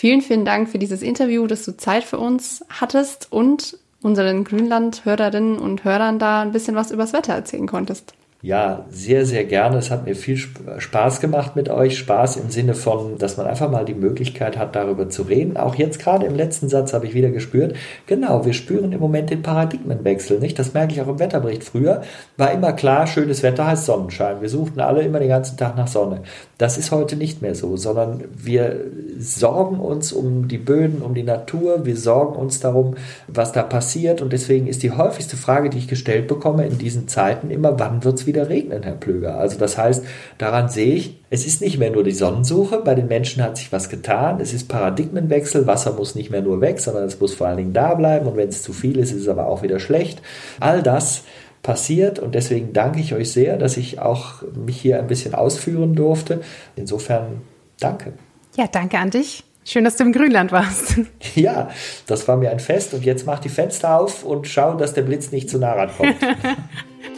Vielen, vielen Dank für dieses Interview, dass du Zeit für uns hattest und unseren Grünland-Hörerinnen und Hörern da ein bisschen was übers Wetter erzählen konntest. Ja, sehr, sehr gerne. Es hat mir viel Spaß gemacht mit euch. Spaß im Sinne von, dass man einfach mal die Möglichkeit hat, darüber zu reden. Auch jetzt gerade im letzten Satz habe ich wieder gespürt, genau, wir spüren im Moment den Paradigmenwechsel, nicht? Das merke ich auch im Wetterbericht. Früher war immer klar, schönes Wetter heißt Sonnenschein. Wir suchten alle immer den ganzen Tag nach Sonne. Das ist heute nicht mehr so, sondern wir sorgen uns um die Böden, um die Natur. Wir sorgen uns darum, was da passiert. Und deswegen ist die häufigste Frage, die ich gestellt bekomme in diesen Zeiten immer, wann wird es wieder regnen, Herr Plöger. Also das heißt, daran sehe ich, es ist nicht mehr nur die Sonnensuche, bei den Menschen hat sich was getan, es ist Paradigmenwechsel, Wasser muss nicht mehr nur weg, sondern es muss vor allen Dingen da bleiben und wenn es zu viel ist, ist es aber auch wieder schlecht. All das passiert und deswegen danke ich euch sehr, dass ich auch mich hier ein bisschen ausführen durfte. Insofern danke. Ja, danke an dich. Schön, dass du im Grünland warst. Ja, das war mir ein Fest und jetzt mach die Fenster auf und schau, dass der Blitz nicht zu nah rankommt.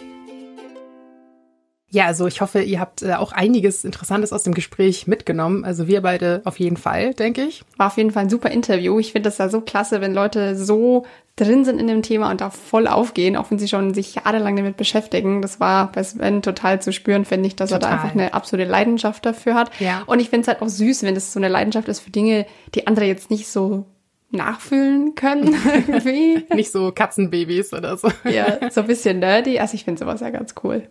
Ja, also ich hoffe, ihr habt äh, auch einiges Interessantes aus dem Gespräch mitgenommen. Also wir beide auf jeden Fall, denke ich. War auf jeden Fall ein super Interview. Ich finde das ja so klasse, wenn Leute so drin sind in dem Thema und da voll aufgehen, auch wenn sie schon sich jahrelang damit beschäftigen. Das war bei Sven total zu spüren, finde ich, dass total. er da einfach eine absolute Leidenschaft dafür hat. Ja. Und ich finde es halt auch süß, wenn das so eine Leidenschaft ist für Dinge, die andere jetzt nicht so nachfühlen können irgendwie. Nicht so Katzenbabys oder so. Ja, so ein bisschen nerdy. Also ich finde sowas ja ganz cool.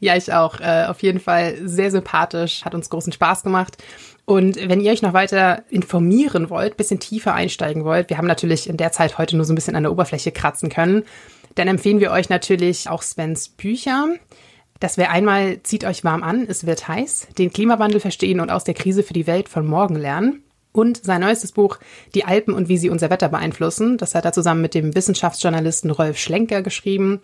Ja, ich auch. Äh, auf jeden Fall sehr sympathisch, hat uns großen Spaß gemacht. Und wenn ihr euch noch weiter informieren wollt, bisschen tiefer einsteigen wollt, wir haben natürlich in der Zeit heute nur so ein bisschen an der Oberfläche kratzen können, dann empfehlen wir euch natürlich auch Svens Bücher. Das wäre einmal, zieht euch warm an, es wird heiß, den Klimawandel verstehen und aus der Krise für die Welt von morgen lernen und sein neuestes Buch Die Alpen und wie sie unser Wetter beeinflussen. Das hat er zusammen mit dem Wissenschaftsjournalisten Rolf Schlenker geschrieben.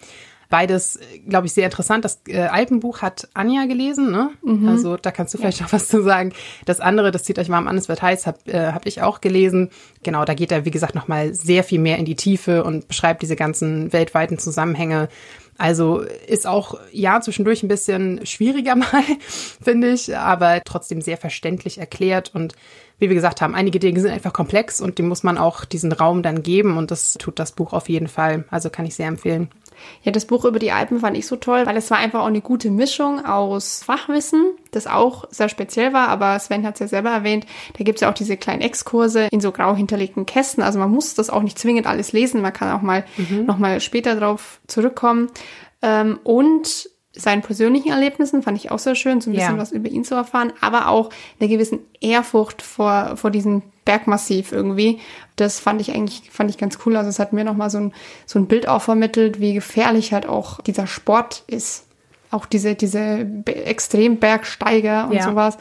Beides, glaube ich, sehr interessant. Das äh, Alpenbuch hat Anja gelesen, ne? Mhm. Also da kannst du vielleicht ja. noch was zu sagen. Das andere, das zieht euch warm an, es wird heiß, habe äh, hab ich auch gelesen. Genau, da geht er, wie gesagt, nochmal sehr viel mehr in die Tiefe und beschreibt diese ganzen weltweiten Zusammenhänge. Also ist auch, ja, zwischendurch ein bisschen schwieriger mal, finde ich, aber trotzdem sehr verständlich erklärt und wie wir gesagt haben, einige Dinge sind einfach komplex und dem muss man auch diesen Raum dann geben und das tut das Buch auf jeden Fall. Also kann ich sehr empfehlen. Ja, das Buch über die Alpen fand ich so toll, weil es war einfach auch eine gute Mischung aus Fachwissen, das auch sehr speziell war, aber Sven hat es ja selber erwähnt, da gibt es ja auch diese kleinen Exkurse in so grau hinterlegten Kästen. Also man muss das auch nicht zwingend alles lesen, man kann auch mal mhm. nochmal später drauf zurückkommen. Ähm, und seinen persönlichen Erlebnissen fand ich auch sehr schön, so ein bisschen ja. was über ihn zu erfahren, aber auch eine gewissen Ehrfurcht vor, vor diesem Bergmassiv irgendwie. Das fand ich eigentlich, fand ich ganz cool. Also es hat mir nochmal so ein, so ein Bild auch vermittelt, wie gefährlich halt auch dieser Sport ist. Auch diese, diese Extrembergsteiger und ja. sowas.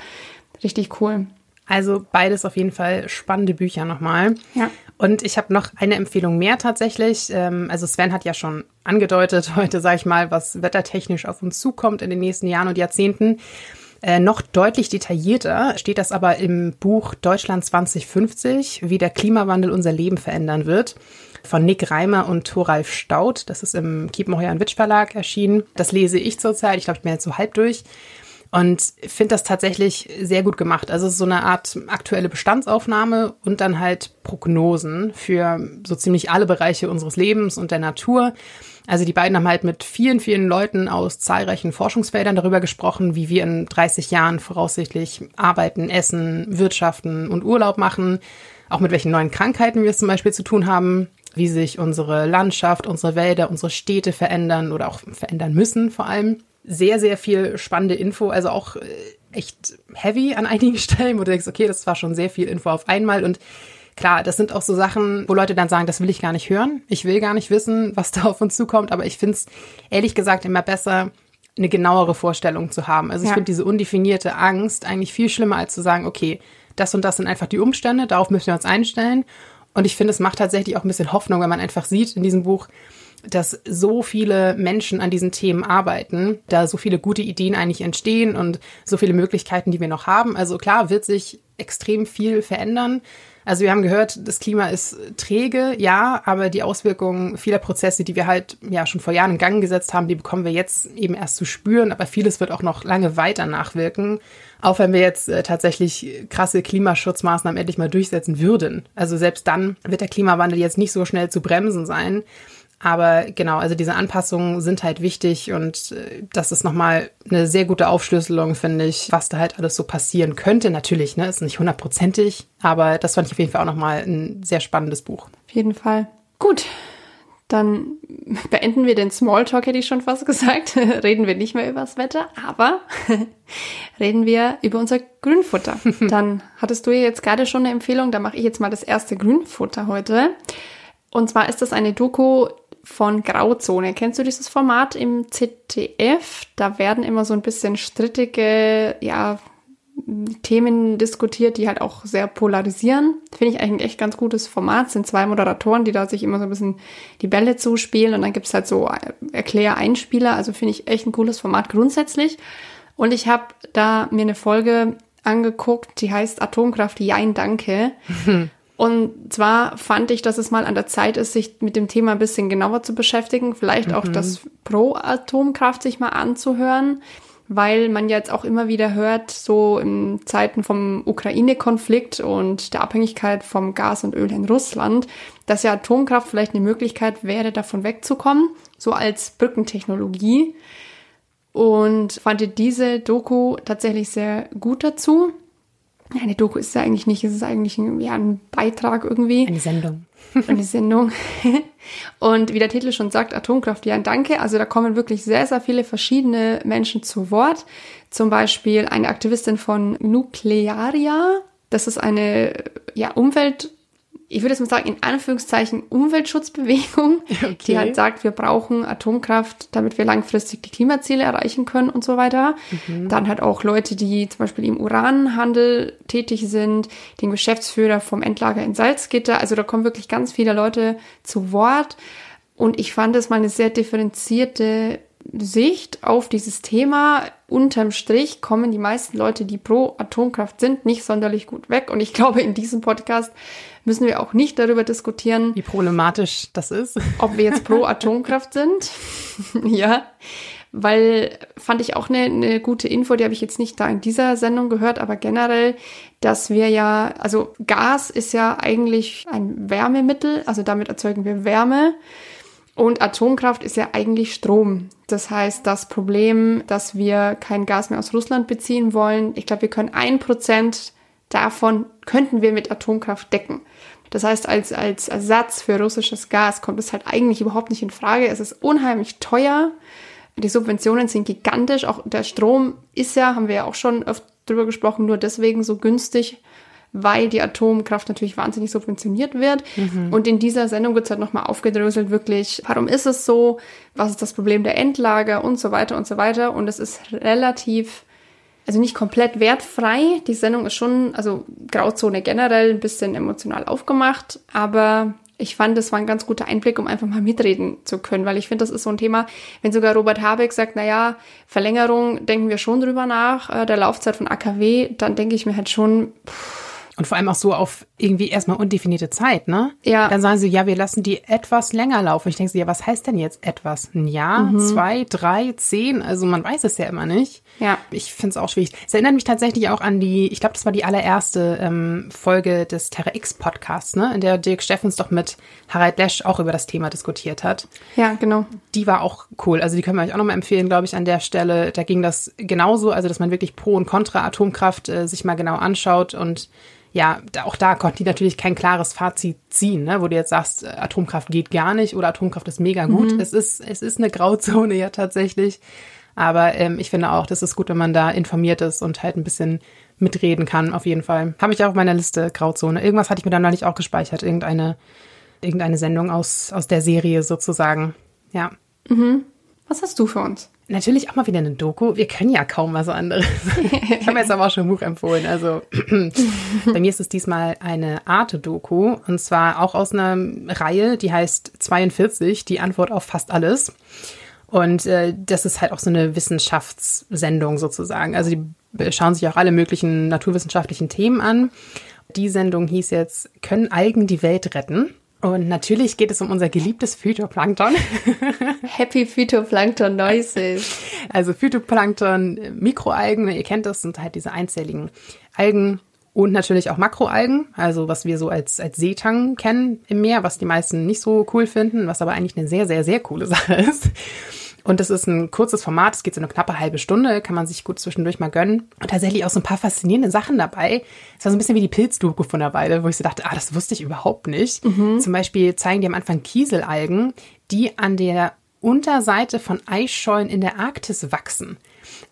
Richtig cool. Also beides auf jeden Fall spannende Bücher nochmal. Ja. Und ich habe noch eine Empfehlung mehr tatsächlich. Ähm, also Sven hat ja schon angedeutet heute, sage ich mal, was wettertechnisch auf uns zukommt in den nächsten Jahren und Jahrzehnten. Äh, noch deutlich detaillierter steht das aber im Buch Deutschland 2050, wie der Klimawandel unser Leben verändern wird von Nick Reimer und Thoralf Staud. Das ist im Kiepenheuer und Witsch Verlag erschienen. Das lese ich zurzeit. Ich glaube, ich bin jetzt so halb durch. Und finde das tatsächlich sehr gut gemacht. Also so eine Art aktuelle Bestandsaufnahme und dann halt Prognosen für so ziemlich alle Bereiche unseres Lebens und der Natur. Also die beiden haben halt mit vielen, vielen Leuten aus zahlreichen Forschungsfeldern darüber gesprochen, wie wir in 30 Jahren voraussichtlich arbeiten, essen, wirtschaften und Urlaub machen. Auch mit welchen neuen Krankheiten wir es zum Beispiel zu tun haben wie sich unsere Landschaft, unsere Wälder, unsere Städte verändern oder auch verändern müssen vor allem. Sehr, sehr viel spannende Info, also auch äh, echt heavy an einigen Stellen, wo du denkst, okay, das war schon sehr viel Info auf einmal und Klar, das sind auch so Sachen, wo Leute dann sagen, das will ich gar nicht hören. Ich will gar nicht wissen, was da auf uns zukommt. Aber ich finde es ehrlich gesagt immer besser, eine genauere Vorstellung zu haben. Also ich ja. finde diese undefinierte Angst eigentlich viel schlimmer, als zu sagen, okay, das und das sind einfach die Umstände, darauf müssen wir uns einstellen. Und ich finde, es macht tatsächlich auch ein bisschen Hoffnung, wenn man einfach sieht in diesem Buch, dass so viele Menschen an diesen Themen arbeiten, da so viele gute Ideen eigentlich entstehen und so viele Möglichkeiten, die wir noch haben. Also klar, wird sich extrem viel verändern. Also wir haben gehört, das Klima ist träge, ja, aber die Auswirkungen vieler Prozesse, die wir halt ja schon vor Jahren in Gang gesetzt haben, die bekommen wir jetzt eben erst zu spüren, aber vieles wird auch noch lange weiter nachwirken. Auch wenn wir jetzt äh, tatsächlich krasse Klimaschutzmaßnahmen endlich mal durchsetzen würden. Also selbst dann wird der Klimawandel jetzt nicht so schnell zu bremsen sein. Aber genau, also diese Anpassungen sind halt wichtig und äh, das ist nochmal eine sehr gute Aufschlüsselung, finde ich, was da halt alles so passieren könnte. Natürlich, ne, ist nicht hundertprozentig, aber das fand ich auf jeden Fall auch nochmal ein sehr spannendes Buch. Auf jeden Fall. Gut, dann beenden wir den Smalltalk, hätte ich schon fast gesagt. reden wir nicht mehr über das Wetter, aber reden wir über unser Grünfutter. Dann hattest du ja jetzt gerade schon eine Empfehlung, da mache ich jetzt mal das erste Grünfutter heute. Und zwar ist das eine Doku von Grauzone. Kennst du dieses Format im ZDF? Da werden immer so ein bisschen strittige, ja, Themen diskutiert, die halt auch sehr polarisieren. Finde ich eigentlich ein echt ganz gutes Format. Es sind zwei Moderatoren, die da sich immer so ein bisschen die Bälle zuspielen und dann gibt's halt so Erklär-Einspieler. Also finde ich echt ein cooles Format grundsätzlich. Und ich habe da mir eine Folge angeguckt, die heißt Atomkraft Jein Danke. Und zwar fand ich, dass es mal an der Zeit ist, sich mit dem Thema ein bisschen genauer zu beschäftigen, vielleicht mhm. auch das Pro-Atomkraft sich mal anzuhören weil man jetzt auch immer wieder hört, so in Zeiten vom Ukraine-Konflikt und der Abhängigkeit vom Gas und Öl in Russland, dass ja Atomkraft vielleicht eine Möglichkeit wäre, davon wegzukommen, so als Brückentechnologie. Und fand diese Doku tatsächlich sehr gut dazu. Eine Doku ist es eigentlich nicht, es ist eigentlich ein, ja, ein Beitrag irgendwie. Eine Sendung. Eine Sendung. Und wie der Titel schon sagt, Atomkraft, ja, danke. Also da kommen wirklich sehr, sehr viele verschiedene Menschen zu Wort. Zum Beispiel eine Aktivistin von Nuklearia. Das ist eine ja, Umwelt- ich würde jetzt mal sagen, in Anführungszeichen Umweltschutzbewegung, okay. die halt sagt, wir brauchen Atomkraft, damit wir langfristig die Klimaziele erreichen können und so weiter. Mhm. Dann halt auch Leute, die zum Beispiel im Uranhandel tätig sind, den Geschäftsführer vom Endlager in Salzgitter. Also da kommen wirklich ganz viele Leute zu Wort. Und ich fand es mal eine sehr differenzierte Sicht auf dieses Thema. Unterm Strich kommen die meisten Leute, die pro Atomkraft sind, nicht sonderlich gut weg. Und ich glaube, in diesem Podcast müssen wir auch nicht darüber diskutieren, wie problematisch das ist. Ob wir jetzt pro Atomkraft sind. ja, weil fand ich auch eine, eine gute Info, die habe ich jetzt nicht da in dieser Sendung gehört, aber generell, dass wir ja, also Gas ist ja eigentlich ein Wärmemittel, also damit erzeugen wir Wärme. Und Atomkraft ist ja eigentlich Strom. Das heißt, das Problem, dass wir kein Gas mehr aus Russland beziehen wollen, ich glaube, wir können ein Prozent davon könnten wir mit Atomkraft decken. Das heißt, als, als Ersatz für russisches Gas kommt es halt eigentlich überhaupt nicht in Frage. Es ist unheimlich teuer. Die Subventionen sind gigantisch. Auch der Strom ist ja, haben wir ja auch schon oft drüber gesprochen, nur deswegen so günstig, weil die Atomkraft natürlich wahnsinnig subventioniert wird. Mhm. Und in dieser Sendung wird es halt nochmal aufgedröselt, wirklich, warum ist es so, was ist das Problem der Endlager und so weiter und so weiter. Und es ist relativ also nicht komplett wertfrei. Die Sendung ist schon, also Grauzone generell ein bisschen emotional aufgemacht, aber ich fand, das war ein ganz guter Einblick, um einfach mal mitreden zu können, weil ich finde, das ist so ein Thema, wenn sogar Robert Habeck sagt, na ja, Verlängerung denken wir schon drüber nach, äh, der Laufzeit von AKW, dann denke ich mir halt schon, pff, und vor allem auch so auf irgendwie erstmal undefinierte Zeit, ne? Ja. Dann sagen sie, ja, wir lassen die etwas länger laufen. Ich denke so, ja, was heißt denn jetzt etwas? Ein Jahr, mhm. zwei, drei, zehn? Also man weiß es ja immer nicht. Ja. Ich finde es auch schwierig. Es erinnert mich tatsächlich auch an die, ich glaube, das war die allererste ähm, Folge des Terra X Podcasts, ne? In der Dirk Steffens doch mit Harald Lesch auch über das Thema diskutiert hat. Ja, genau. Die war auch cool. Also die können wir euch auch nochmal empfehlen, glaube ich, an der Stelle. Da ging das genauso, also dass man wirklich Pro und Contra Atomkraft äh, sich mal genau anschaut und ja, auch da konnten die natürlich kein klares Fazit ziehen, ne? wo du jetzt sagst, äh, Atomkraft geht gar nicht oder Atomkraft ist mega gut. Mhm. Es ist, es ist eine Grauzone ja tatsächlich. Aber ähm, ich finde auch, das ist gut, wenn man da informiert ist und halt ein bisschen mitreden kann, auf jeden Fall. Habe ich auch auf meiner Liste Grauzone. Irgendwas hatte ich mir dann neulich auch gespeichert, irgendeine, irgendeine Sendung aus, aus der Serie sozusagen. Ja. Mhm. Was hast du für uns? Natürlich auch mal wieder eine Doku. Wir können ja kaum was anderes. ich habe jetzt aber auch schon ein Buch empfohlen. Also bei mir ist es diesmal eine Arte-Doku und zwar auch aus einer Reihe, die heißt 42, die Antwort auf fast alles. Und äh, das ist halt auch so eine Wissenschaftssendung sozusagen. Also die schauen sich auch alle möglichen naturwissenschaftlichen Themen an. Die Sendung hieß jetzt, können Algen die Welt retten? Und natürlich geht es um unser geliebtes Phytoplankton. Happy Phytoplankton Noises. Also Phytoplankton, Mikroalgen, ihr kennt das, sind halt diese einzelligen Algen und natürlich auch Makroalgen, also was wir so als, als Seetang kennen im Meer, was die meisten nicht so cool finden, was aber eigentlich eine sehr, sehr, sehr coole Sache ist. Und das ist ein kurzes Format, es geht so eine knappe halbe Stunde, kann man sich gut zwischendurch mal gönnen. Und tatsächlich auch so ein paar faszinierende Sachen dabei. Es war so ein bisschen wie die Pilzdoku von der Weile, wo ich so dachte, ah, das wusste ich überhaupt nicht. Mhm. Zum Beispiel zeigen die am Anfang Kieselalgen, die an der Unterseite von Eisschollen in der Arktis wachsen.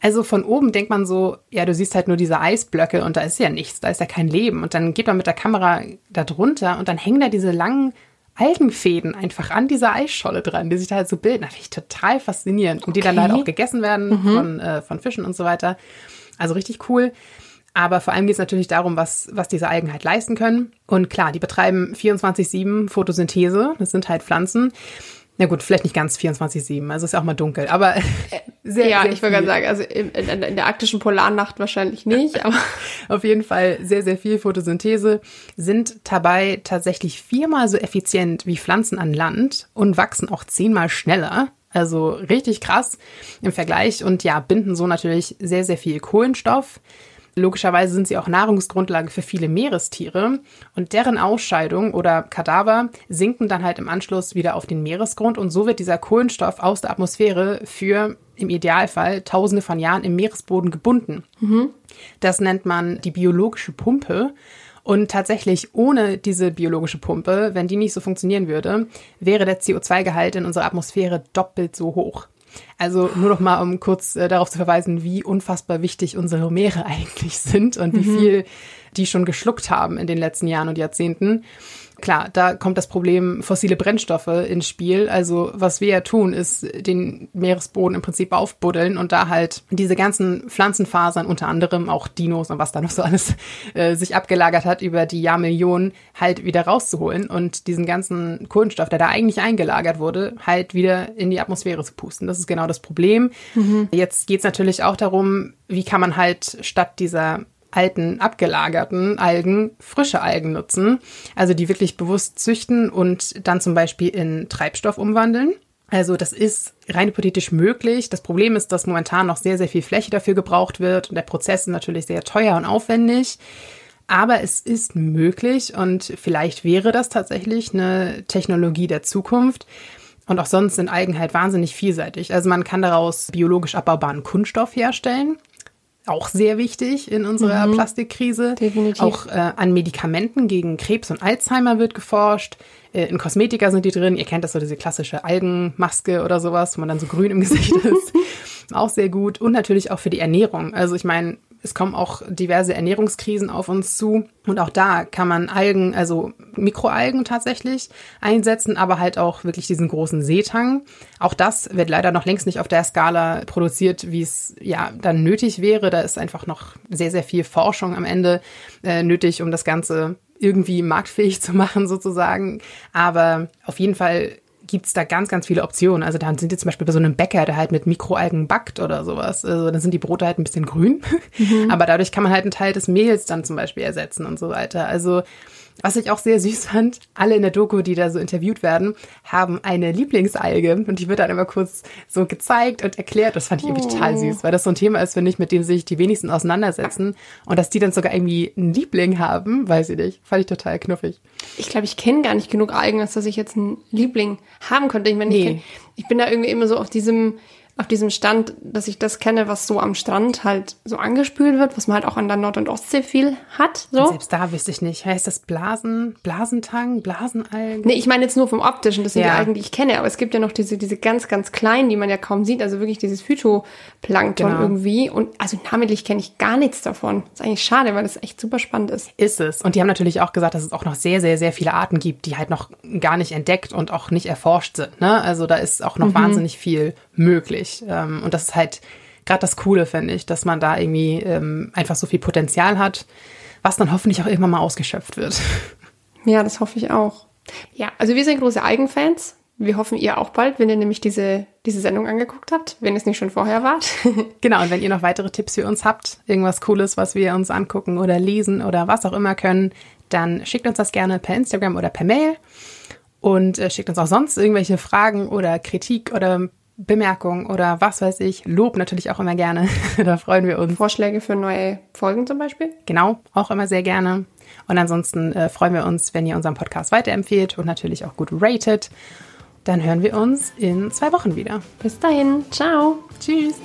Also von oben denkt man so, ja, du siehst halt nur diese Eisblöcke und da ist ja nichts, da ist ja kein Leben. Und dann geht man mit der Kamera da drunter und dann hängen da diese langen Algenfäden einfach an dieser Eisscholle dran, die sich da halt so bilden. Das finde ich total faszinierend. Und die dann halt auch gegessen werden mhm. von, äh, von Fischen und so weiter. Also richtig cool. Aber vor allem geht es natürlich darum, was, was diese Algen halt leisten können. Und klar, die betreiben 24-7 Photosynthese. Das sind halt Pflanzen. Na gut, vielleicht nicht ganz 24-7, also ist auch mal dunkel, aber sehr, Ja, sehr ich würde gerade sagen, also in, in, in, der arktischen Polarnacht wahrscheinlich nicht, aber. Auf jeden Fall sehr, sehr viel Photosynthese, sind dabei tatsächlich viermal so effizient wie Pflanzen an Land und wachsen auch zehnmal schneller. Also richtig krass im Vergleich und ja, binden so natürlich sehr, sehr viel Kohlenstoff Logischerweise sind sie auch Nahrungsgrundlage für viele Meerestiere und deren Ausscheidung oder Kadaver sinken dann halt im Anschluss wieder auf den Meeresgrund und so wird dieser Kohlenstoff aus der Atmosphäre für im Idealfall tausende von Jahren im Meeresboden gebunden. Mhm. Das nennt man die biologische Pumpe. Und tatsächlich ohne diese biologische Pumpe, wenn die nicht so funktionieren würde, wäre der CO2-Gehalt in unserer Atmosphäre doppelt so hoch. Also nur noch mal, um kurz äh, darauf zu verweisen, wie unfassbar wichtig unsere Meere eigentlich sind und wie mhm. viel die schon geschluckt haben in den letzten Jahren und Jahrzehnten. Klar, da kommt das Problem fossile Brennstoffe ins Spiel. Also was wir ja tun, ist den Meeresboden im Prinzip aufbuddeln und da halt diese ganzen Pflanzenfasern, unter anderem auch Dinos und was da noch so alles äh, sich abgelagert hat über die Jahrmillionen, halt wieder rauszuholen und diesen ganzen Kohlenstoff, der da eigentlich eingelagert wurde, halt wieder in die Atmosphäre zu pusten. Das ist genau das Problem. Mhm. Jetzt geht's natürlich auch darum, wie kann man halt statt dieser alten, abgelagerten Algen frische Algen nutzen, also die wirklich bewusst züchten und dann zum Beispiel in Treibstoff umwandeln. Also das ist rein hypothetisch möglich. Das Problem ist, dass momentan noch sehr, sehr viel Fläche dafür gebraucht wird und der Prozess ist natürlich sehr teuer und aufwendig. Aber es ist möglich und vielleicht wäre das tatsächlich eine Technologie der Zukunft. Und auch sonst sind Algen halt wahnsinnig vielseitig. Also man kann daraus biologisch abbaubaren Kunststoff herstellen auch sehr wichtig in unserer mhm. Plastikkrise. Definitiv. Auch äh, an Medikamenten gegen Krebs und Alzheimer wird geforscht. Äh, in Kosmetika sind die drin. Ihr kennt das so, diese klassische Algenmaske oder sowas, wo man dann so grün im Gesicht ist. auch sehr gut. Und natürlich auch für die Ernährung. Also ich meine, es kommen auch diverse Ernährungskrisen auf uns zu. Und auch da kann man Algen, also Mikroalgen tatsächlich einsetzen, aber halt auch wirklich diesen großen Seetang. Auch das wird leider noch längst nicht auf der Skala produziert, wie es ja dann nötig wäre. Da ist einfach noch sehr, sehr viel Forschung am Ende äh, nötig, um das Ganze irgendwie marktfähig zu machen sozusagen. Aber auf jeden Fall gibt's da ganz, ganz viele Optionen. Also dann sind die zum Beispiel bei so einem Bäcker, der halt mit Mikroalgen backt oder sowas. Also dann sind die Brote halt ein bisschen grün. Mhm. Aber dadurch kann man halt einen Teil des Mehls dann zum Beispiel ersetzen und so weiter. Also was ich auch sehr süß fand, alle in der Doku, die da so interviewt werden, haben eine Lieblingsalge und die wird dann immer kurz so gezeigt und erklärt. Das fand ich irgendwie oh. total süß, weil das so ein Thema ist, finde ich, mit dem sich die wenigsten auseinandersetzen und dass die dann sogar irgendwie einen Liebling haben, weiß ich nicht. Fand ich total knuffig. Ich glaube, ich kenne gar nicht genug Algen, als dass ich jetzt einen Liebling haben könnte. Ich meine, nee. ich, ich bin da irgendwie immer so auf diesem auf diesem Stand, dass ich das kenne, was so am Strand halt so angespült wird, was man halt auch an der Nord- und Ostsee viel hat. So. Und selbst da wüsste ich nicht. Heißt das Blasen, Blasentang, Blasenalgen? Nee, ich meine jetzt nur vom optischen, das sind ja. die Algen, die ich kenne, aber es gibt ja noch diese, diese ganz, ganz kleinen, die man ja kaum sieht, also wirklich dieses Phytoplankton genau. irgendwie. Und also namentlich kenne ich gar nichts davon. Das ist eigentlich schade, weil das echt super spannend ist. Ist es. Und die haben natürlich auch gesagt, dass es auch noch sehr, sehr, sehr viele Arten gibt, die halt noch gar nicht entdeckt und auch nicht erforscht sind. Ne? Also da ist auch noch mhm. wahnsinnig viel möglich. Ähm, und das ist halt gerade das Coole, finde ich, dass man da irgendwie ähm, einfach so viel Potenzial hat, was dann hoffentlich auch irgendwann mal ausgeschöpft wird. Ja, das hoffe ich auch. Ja, also wir sind große Eigenfans. Wir hoffen, ihr auch bald, wenn ihr nämlich diese, diese Sendung angeguckt habt, wenn es nicht schon vorher wart. genau, und wenn ihr noch weitere Tipps für uns habt, irgendwas Cooles, was wir uns angucken oder lesen oder was auch immer können, dann schickt uns das gerne per Instagram oder per Mail und äh, schickt uns auch sonst irgendwelche Fragen oder Kritik oder Bemerkung oder was weiß ich. Lob natürlich auch immer gerne. da freuen wir uns. Vorschläge für neue Folgen zum Beispiel? Genau, auch immer sehr gerne. Und ansonsten äh, freuen wir uns, wenn ihr unseren Podcast weiterempfehlt und natürlich auch gut ratet. Dann hören wir uns in zwei Wochen wieder. Bis dahin. Ciao. Tschüss.